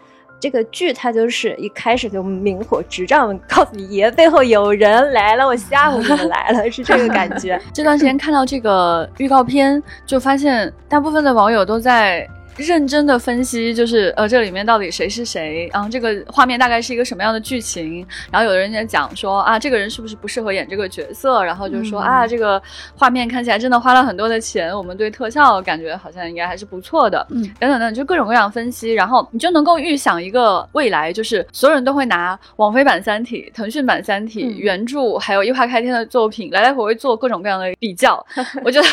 这个剧它就是一开始就明火执仗，告诉你爷背后有人来了，我吓唬你们来了，是这个感觉。[LAUGHS] 这段时间看到这个预告片，就发现大部分的网友都在。认真的分析，就是呃，这里面到底谁是谁？然后这个画面大概是一个什么样的剧情？然后有的人在讲说啊，这个人是不是不适合演这个角色？然后就说啊，这个画面看起来真的花了很多的钱，我们对特效感觉好像应该还是不错的。嗯，等等等，就各种各样分析，然后你就能够预想一个未来，就是所有人都会拿网飞版《三体》、腾讯版《三体》原著还有一花开天的作品来来回回做各种各样的比较。我觉得。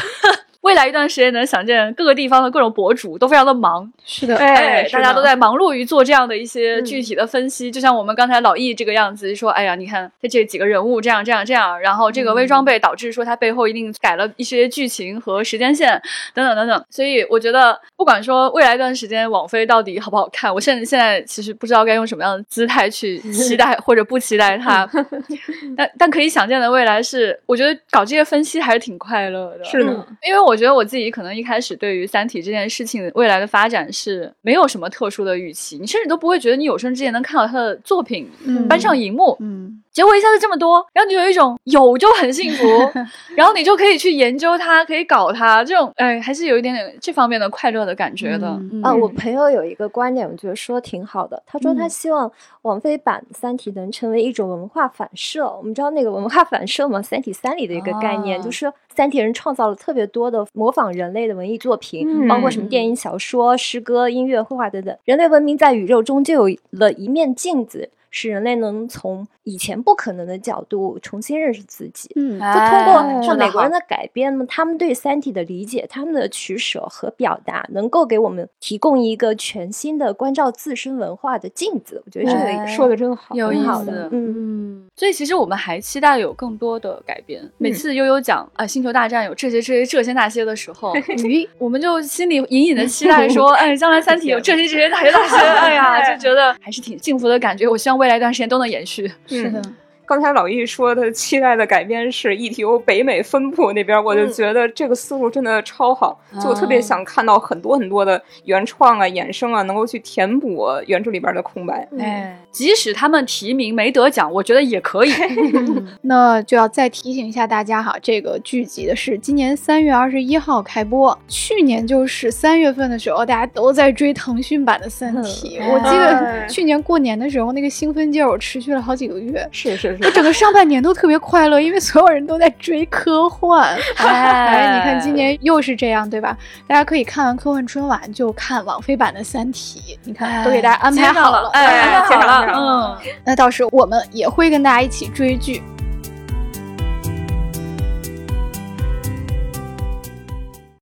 未来一段时间，能想见各个地方的各种博主都非常的忙，是的，哎，大家都在忙碌于做这样的一些具体的分析。就像我们刚才老易这个样子，说，哎呀，你看他这几个人物这样这样这样，然后这个微装备导致说他背后一定改了一些剧情和时间线等等等等。所以我觉得，不管说未来一段时间网飞到底好不好看，我现在现在其实不知道该用什么样的姿态去期待 [LAUGHS] 或者不期待它。[LAUGHS] 但但可以想见的未来是，我觉得搞这些分析还是挺快乐的。是的，因为我。觉得我自己可能一开始对于《三体》这件事情未来的发展是没有什么特殊的预期，你甚至都不会觉得你有生之年能看到他的作品搬上荧幕。嗯。结果一下子这么多，然后你就有一种有就很幸福，[LAUGHS] 然后你就可以去研究它，可以搞它，这种哎，还是有一点点这方面的快乐的感觉的啊。我朋友有一个观点，我觉得说挺好的。他说他希望王菲版《三体》能成为一种文化反射。我们知道那个文化反射嘛，《三体三》里的一个概念，就是三体人创造了特别多的模仿人类的文艺作品，包括什么电影、小说、诗歌、音乐、绘画等等。人类文明在宇宙中就有了一面镜子。使人类能从以前不可能的角度重新认识自己。嗯，就通过哎像美国人的改编，那么他们对《三体》的理解、他们的取舍和表达，能够给我们提供一个全新的关照自身文化的镜子。我觉得这哎个说的真好，有意思很好的，嗯。嗯，所以其实我们还期待有更多的改编。每次悠悠讲啊，星球大战》有这些、这些、这些那些的时候，[LAUGHS] 咦，我们就心里隐隐的期待说，[LAUGHS] 哎，将来《三体》有这些、这些、那些、那些，哎呀，就觉得还是挺幸福的感觉。我希望未来一段时间都能延续。是的。刚才老易说的期待的改编是 ETO 北美分部那边，我就觉得这个思路真的超好，就我特别想看到很多很多的原创啊、衍生啊，能够去填补原著里边的空白。哎，即使他们提名没得奖，我觉得也可以。[LAUGHS] 那就要再提醒一下大家哈，这个剧集的是今年三月二十一号开播，去年就是三月份的时候，大家都在追腾讯版的《三体》嗯。我记得哎。去年过年的时候，那个兴奋劲儿我持续了好几个月。是是我 [LAUGHS] 整个上半年都特别快乐，因为所有人都在追科幻。[LAUGHS] 哎，你看今年又是这样，对吧？大家可以看完科幻春晚就看网飞版的《三体》，你看都给大家安排好了。哎，安排好介绍介绍了，嗯。那到时候我们也会跟大家一起追剧。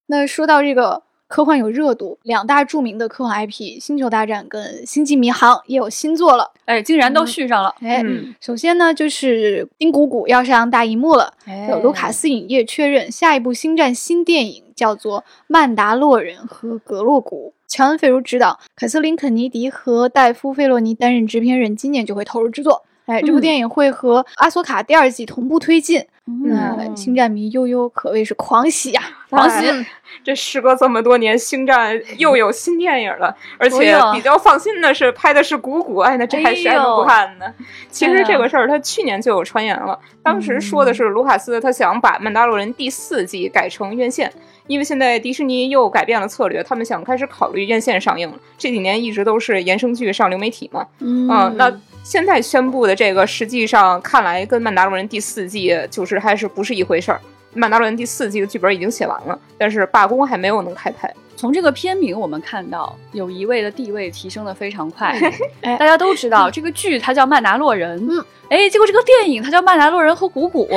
那说到这个科幻有热度，两大著名的科幻 IP《星球大战》跟《星际迷航》也有新作了。哎，竟然都续上了，哎，嗯首先呢，就是丁古古要上大荧幕了。哎有卢卡斯影业确认，下一部星战新电影叫做《曼达洛人和格洛古》，乔恩·费如执导，凯瑟琳·肯尼迪和戴夫·费洛尼担任制片人，今年就会投入制作。哎，这部嗯电影会和《阿索卡》第二季同步推进。那嗯星战迷悠悠可谓是狂喜呀、狂喜哎 [LAUGHS] 这时隔这么多年，星战又有新电影了，而哎且比较放心的是拍的是谷谷，哎，那这还谁还能不看呢？其实这个事儿他去年就有传言了，当时说的是卢卡斯他想把《曼达洛人》第四季改成院线。因为现在迪士尼又改变了策略，他们想开始考虑院线上映了。这几年一直都是衍生剧上流媒体嘛，嗯嗯，那现在宣布的这个，实际上看来跟《曼达洛人》第四季就是还是不是一回事儿。《曼达洛人》第四季的剧本已经写完了，但是罢工还没有能开拍。从这个片名我们看到，有一位的地位提升的非常快。哎大家都知道这个剧它叫《曼达洛人》，嗯，哎，结果这个电影它叫《曼达洛人和古古》，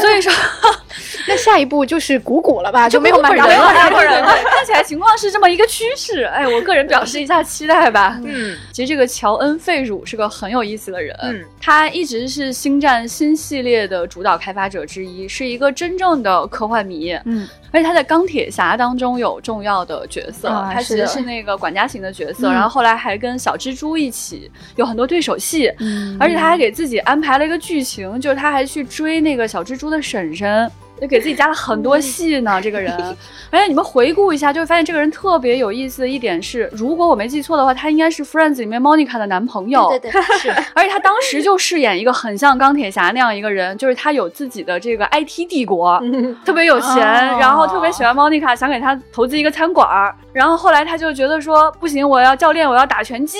所以说 [LAUGHS] 那下一步就是古古了吧？就没有曼达洛人了，洛人 [LAUGHS] 看起来情况是这么一个趋势。哎，我个人表示一下期待吧。嗯其实这个乔恩·费汝是个很有意思的人，嗯，他一直是星战新系列的主导开发者之一，是一个真正的科幻迷。嗯，而且他在钢铁侠当中有重要的角色，啊他其实是那个管家型的角色，嗯然后后来还跟小蜘蛛一起有很多对手戏，嗯而且他还给自己安排了一个剧情，就是他还去追那个小蜘蛛的婶婶。就给自己加了很多戏呢，这个人。[LAUGHS] 而且你们回顾一下，就会发现这个人特别有意思的一点是，如果我没记错的话，他应该是《Friends》里面 Monica 的男朋友。对对对，是 [LAUGHS] 而且他当时就饰演一个很像钢铁侠那样一个人，就是他有自己的这个 IT 帝国，特别有钱，哦然后特别喜欢 Monica，想给他投资一个餐馆儿。然后后来他就觉得说，不行，我要教练，我要打拳击。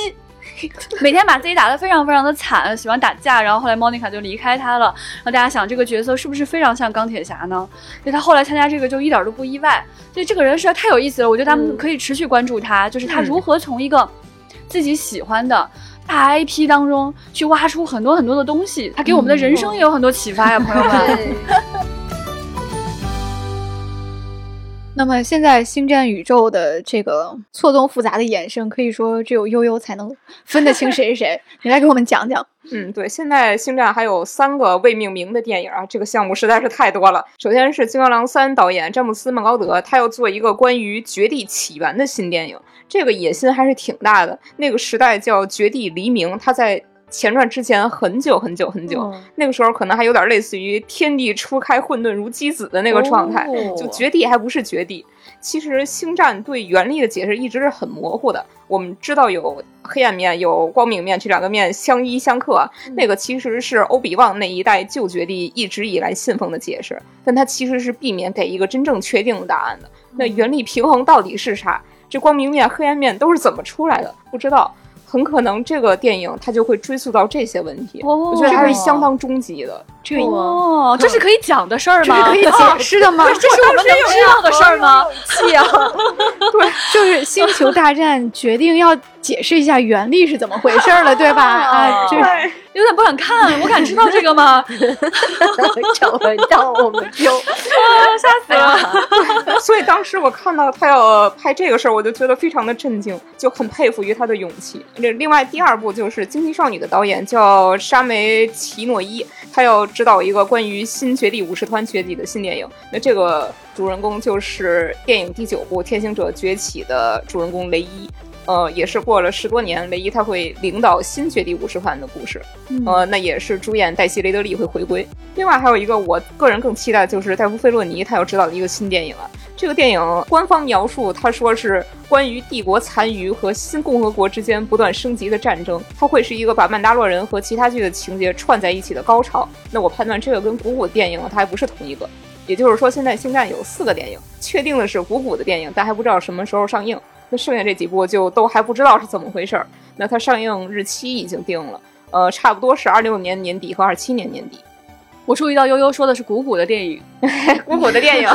[LAUGHS] 每天把自己打得非常非常的惨，喜欢打架，然后后来 Monica 就离开他了。然后大家想，这个角色是不是非常像钢铁侠呢？所以他后来参加这个就一点都不意外。所以这个人实在太有意思了，我觉得咱们可以持续关注他，就是他如何从一个自己喜欢的。大 IP 当中去挖出很多很多的东西，他给我们的人生也有很多启发呀，朋友们。[LAUGHS] 对那么现在星战宇宙的这个错综复杂的衍生，可以说只有悠悠才能分得清谁是谁。[LAUGHS] 你来给我们讲讲。嗯，对，现在星战还有三个未命名的电影啊，这个项目实在是太多了。首先是《金刚狼三》导演詹姆斯·孟高德，他要做一个关于绝地起源的新电影，这个野心还是挺大的。那个时代叫绝地黎明，他在前传之前很久很久很久，嗯那个时候可能还有点类似于天地初开，混沌如鸡子的那个状态，哦就绝地还不是绝地。其实星战对原力的解释一直是很模糊的。我们知道有黑暗面，有光明面，这两个面相依相克啊。那个其实是欧比旺那一代旧绝地一直以来信奉的解释，但它其实是避免给一个真正确定的答案的。那原力平衡到底是啥？这光明面、黑暗面都是怎么出来的？不知道。很可能这个电影它就会追溯到这些问题。哦我觉得还是相当终极的。这个哦，这是可以讲的事儿这吗？是可以解释的吗？[LAUGHS] 这是我们能知道的事儿吗？[LAUGHS] [LAUGHS] 气啊！就是星球大战决定要解释一下原力是怎么回事儿了，对吧？啊，[LAUGHS] 就是有点不敢看，我敢知道这个吗？[LAUGHS] 找不到我们就吓死了！所以当时我看到他要拍这个事儿，我就觉得非常的震惊，就很佩服于他的勇气。另另外第二部就是《惊奇少女》的导演叫沙梅奇诺伊，他要指导一个关于新绝地武士团崛起的新电影。那这个主人公就是电影第九部《天行者崛起》的主人公雷伊。呃，也是过了十多年，雷伊他会领导新绝地武士团的故事。呃，那也是主演黛西·雷德利会回归。另外还有一个我个人更期待的就是戴夫·费洛尼他要执导的一个新电影了。这个电影官方描述，他说是关于帝国残余和新共和国之间不断升级的战争，它会是一个把曼达洛人和其他剧的情节串在一起的高潮。那我判断这个跟古古的电影它还不是同一个，也就是说现在星战有四个电影，确定的是古古的电影，但还不知道什么时候上映。那剩下这几部就都还不知道是怎么回事儿。那它上映日期已经定了，呃，差不多是二六年年底和二七年年底。我注意到悠悠说的是古古 [LAUGHS] 的电影，古古的电影，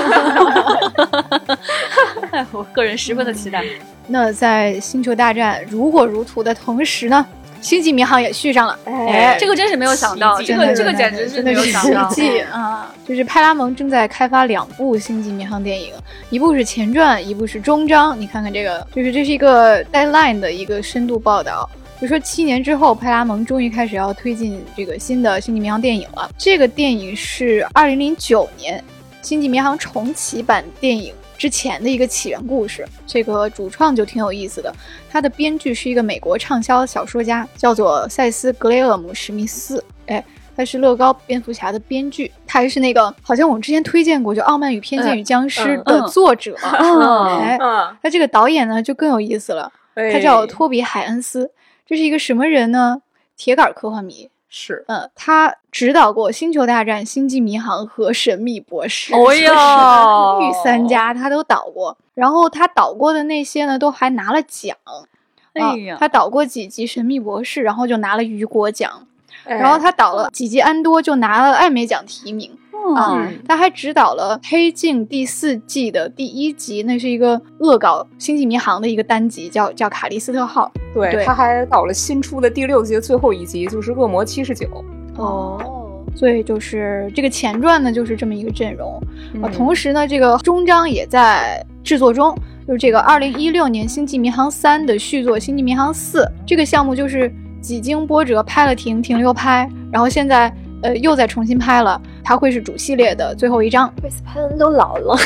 哎，我个人十分的期待。那在星球大战如火如荼的同时呢，星际迷航也续上了。哎这个真是没有想到，这个这个简直是没真的是有想到。奇迹啊！就是派拉蒙正在开发两部星际迷航电影，一部是前传，一部是终章。你看看这个，就是这是一个 deadline 的一个深度报道。就说七年之后，派拉蒙终于开始要推进这个新的星际迷航电影了。这个电影是二零零九年星际迷航重启版电影之前的一个起源故事。这个主创就挺有意思的，他的编剧是一个美国畅销小说家，叫做塞斯·格雷厄姆·史密斯。哎，他是乐高蝙蝠侠的编剧，他还是那个好像我们之前推荐过就《傲慢与偏见与僵尸嗯》的作者。嗯哎，嗯，那这个导演呢就更有意思了，他他叫托比·海恩斯，这是一个什么人呢？铁杆科幻迷。是嗯，他指导过《星球大战》《星际迷航》和《神秘博士》。哦哟 [LAUGHS] 御三家他都导过，然后他导过的那些呢，都还拿了奖。啊哎呀，他导过几集《神秘博士》，然后就拿了雨果奖。哎然后他导了几集《安多》，就拿了艾美奖提名。啊嗯，他还指导了《黑镜》第四季的第一集，那是一个恶搞《星际迷航》的一个单集，叫叫卡利斯特号。对，对他还导了新出的第六集的最后一集，就是《恶魔七十九》。哦，所以就是这个前传呢，就是这么一个阵容。啊，嗯同时呢，这个终章也在制作中，就是这个二零一六年《星际迷航三》的续作《星际迷航四》这个项目，就是几经波折，拍了停，停了又拍，然后现在呃又再重新拍了，它会是主系列的最后一章。贝斯潘都老了，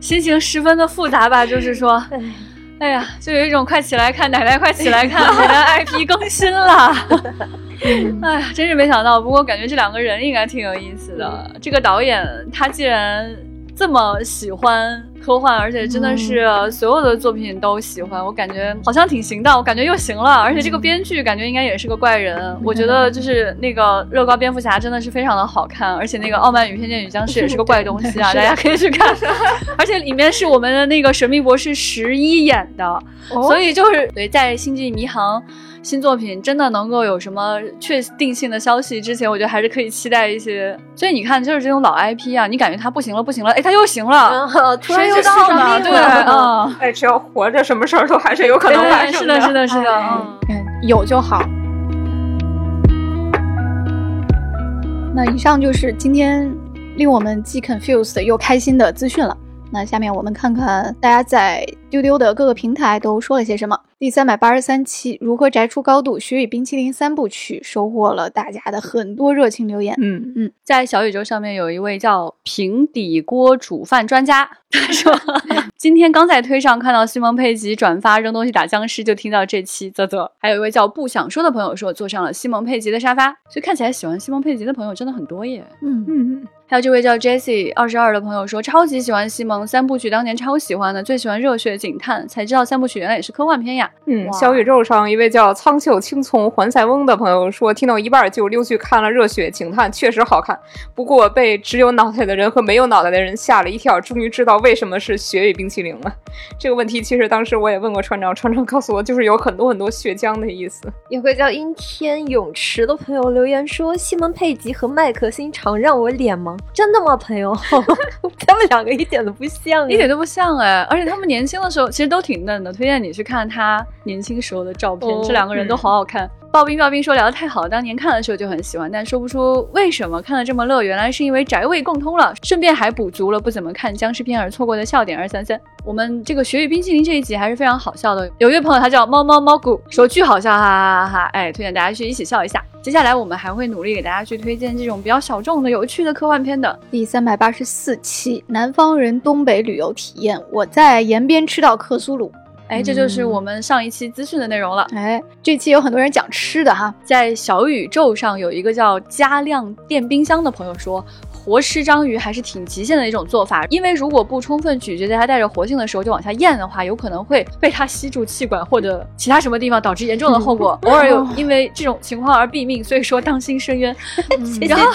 心情十分的复杂吧，就是说，哎呀，就有一种快起来看奶奶，快起来看，[LAUGHS] 我的 IP 更新了。哎呀，真是没想到。不过感觉这两个人应该挺有意思的。这个导演他既然这么喜欢科幻，而且真的是所有的作品都喜欢，我感觉好像挺行的。我感觉又行了，而且这个编剧感觉应该也是个怪人。我觉得就是那个乐高蝙蝠侠真的是非常的好看，而且那个傲慢与偏见与僵尸也是个怪东西啊，[LAUGHS] 大家可以去看。[LAUGHS] 而且里面是我们的那个神秘博士十一演的，所以就是对在星际迷航。新作品真的能够有什么确定性的消息之前，我觉得还是可以期待一些。所以你看，就是这种老 IP 啊，你感觉它不行了，不行了，哎，它又行了，[LAUGHS] 突然知道呢？对，上病了。啊，哎，只要活着，什么事儿都还是有可能发对，生是的，是的，是的，嗯嗯。嗯，有就好。那以上就是今天令我们既 confused 又开心的资讯了。那下面我们看看大家在丢丢的各个平台都说了些什么。第三百八十三期《如何摘出高度：雪与冰淇淋三部曲》收获了大家的很多热情留言。嗯嗯，在小宇宙上面有一位叫平底锅煮饭专家，他说 [LAUGHS] 今天刚在推上看到西蒙佩吉转发扔东西打僵尸，就听到这期，啧啧。还有一位叫不想说的朋友说坐上了西蒙佩吉的沙发，所以看起来喜欢西蒙佩吉的朋友真的很多耶。嗯嗯，嗯，还有这位叫 Jessie 二十二的朋友说，超级喜欢西蒙三部曲，当年超喜欢的，最喜欢热血警探，才知道三部曲原来也是科幻片呀。嗯，小宇宙上一位叫苍秀青从环塞翁的朋友说，听到一半就溜去看了热血警探，确实好看，不过被只有脑袋的人和没有脑袋的人吓了一跳，终于知道为什么是血与冰淇淋了。这个问题其实当时我也问过船长，船长告诉我就是有很多很多血浆的意思。有个叫阴天泳池的朋友留言说，西蒙佩吉和麦克辛常让我脸盲。真的吗，朋友？[LAUGHS] 他们两个一点都不像，一点都不像哎！而且他们年轻的时候其实都挺嫩的，推荐你去看他年轻时候的照片，这两个人都好好看。刨冰刨冰说聊得太好，当年看的时候就很喜欢，但说不出为什么看的这么乐。原来是因为宅味共通了，顺便还补足了不怎么看僵尸片而错过的笑点。二三三，我们这个雪与冰淇淋这一集还是非常好笑的。有一位朋友他叫猫猫猫谷，说巨好笑，哈哈哈哈！哎，推荐大家去一起笑一下。接下来我们还会努力给大家去推荐这种比较小众的、有趣的科幻片的。第三百八十四期南方人东北旅游体验，我在延边吃到克苏鲁。哎，这就是我们上一期资讯的内容了。哎，这期有很多人讲吃的哈，在小宇宙上有一个叫加亮电冰箱的朋友说，活吃章鱼还是挺极限的一种做法，因为如果不充分咀嚼，在它带着活性的时候就往下咽的话，有可能会被它吸住气管或者其他什么地方，导致严重的后果。[LAUGHS] 偶尔有因为这种情况而毙命，所以说当心深渊。然后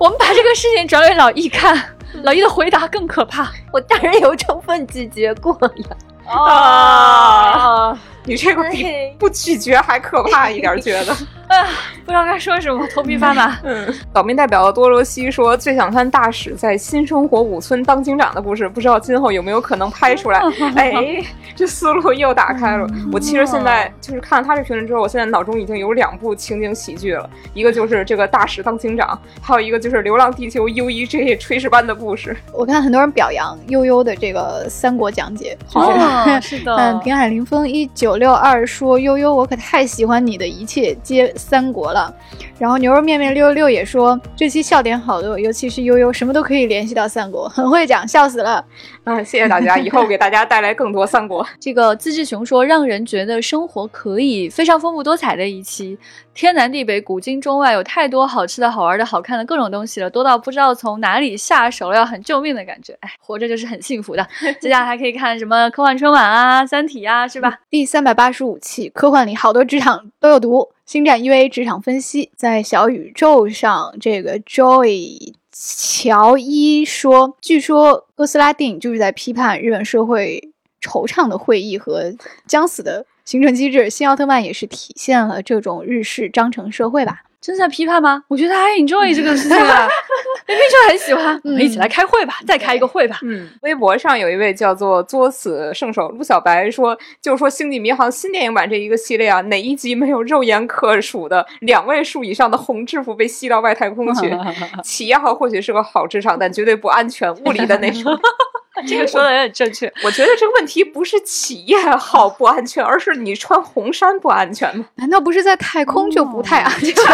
我们把这个事情转给老易看，老易的回答更可怕，我当然有充分咀嚼过呀。啊！你这个比不拒绝还可怕一点，觉得 [LAUGHS] 啊，不知道该说什么，头皮发麻。[LAUGHS] 嗯，岛民代表多罗西说最想看大使在新生活五村当警长的故事，不知道今后有没有可能拍出来？[LAUGHS] 哎，这思路又打开了。我其实现在就是看了他这评论之后，我现在脑中已经有两部情景喜剧了，一个就是这个大使当警长，还有一个就是《流浪地球》U E J 炊事班的故事。我看很多人表扬悠悠的这个三国讲解，哦，是的，嗯，平海林风一九。六二说悠悠，我可太喜欢你的一切接三国了。然后牛肉面面六六六也说这期笑点好多，尤其是悠悠什么都可以联系到三国，很会讲，笑死了。啊，谢谢大家，以后给大家带来更多三国。这个自治熊说，让人觉得生活可以非常丰富多彩的一期，天南地北，古今中外，有太多好吃的好玩的好看的各种东西了，多到不知道从哪里下手了，要很救命的感觉。哎，活着就是很幸福的。[LAUGHS] 接下来还可以看什么科幻春晚啊，三体啊，是吧？第三百八十五期，科幻里好多职场都有毒。星战 UA 职场分析，在小宇宙上，这个 Joy 乔伊说，据说哥斯拉电影就是在批判日本社会惆怅的会议和将死的形成机制，新奥特曼也是体现了这种日式章程社会吧。真在批判吗？我觉得他还 enjoy 这个事情啊，[LAUGHS] 明明就很喜欢。我们一起来开会吧，再开一个会吧。嗯，微博上有一位叫做作死圣手陆小白说，就是说《星际迷航》新电影版这一个系列啊，哪一集没有肉眼可数的两位数以上的红制服被吸到外太空去？[LAUGHS] 企业号或许是个好职场，但绝对不安全，物理的那种。[LAUGHS] [LAUGHS] 这个说的有点正确。我觉得这个问题不是企业号不安全，而是你穿红衫不安全吗？难道不是在太空就不太安全？[LAUGHS]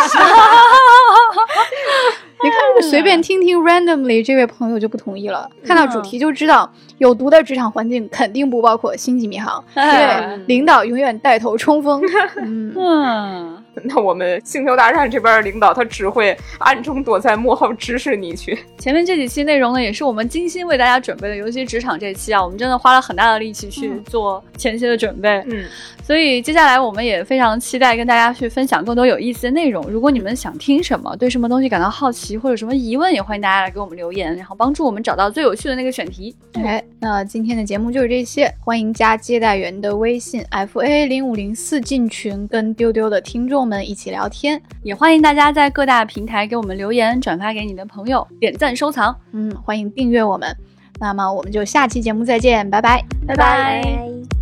你看，随便听听，randomly 这位朋友就不同意了。看到主题就知道，有毒的职场环境肯定不包括星际迷航，[LAUGHS] 因为领导永远带头冲锋。[LAUGHS] 嗯。那我们星球大战这边的领导，他只会暗中躲在幕后指使你去。前面这几期内容呢，也是我们精心为大家准备的，尤其职场这期啊，我们真的花了很大的力气去做前期的准备。嗯，所以接下来我们也非常期待跟大家去分享更多有意思的内容。如果你们想听什么，对什么东西感到好奇或者什么疑问，也欢迎大家来给我们留言，然后帮助我们找到最有趣的那个选题。哎，那今天的节目就是这些，欢迎加接待员的微信 f a 零五零四进群，跟丢丢的听众们一起聊天。也欢迎大家在各大平台给我们留言，转发给你的朋友，点赞收藏。嗯，欢迎订阅我们。那么我们就下期节目再见，拜拜，拜拜。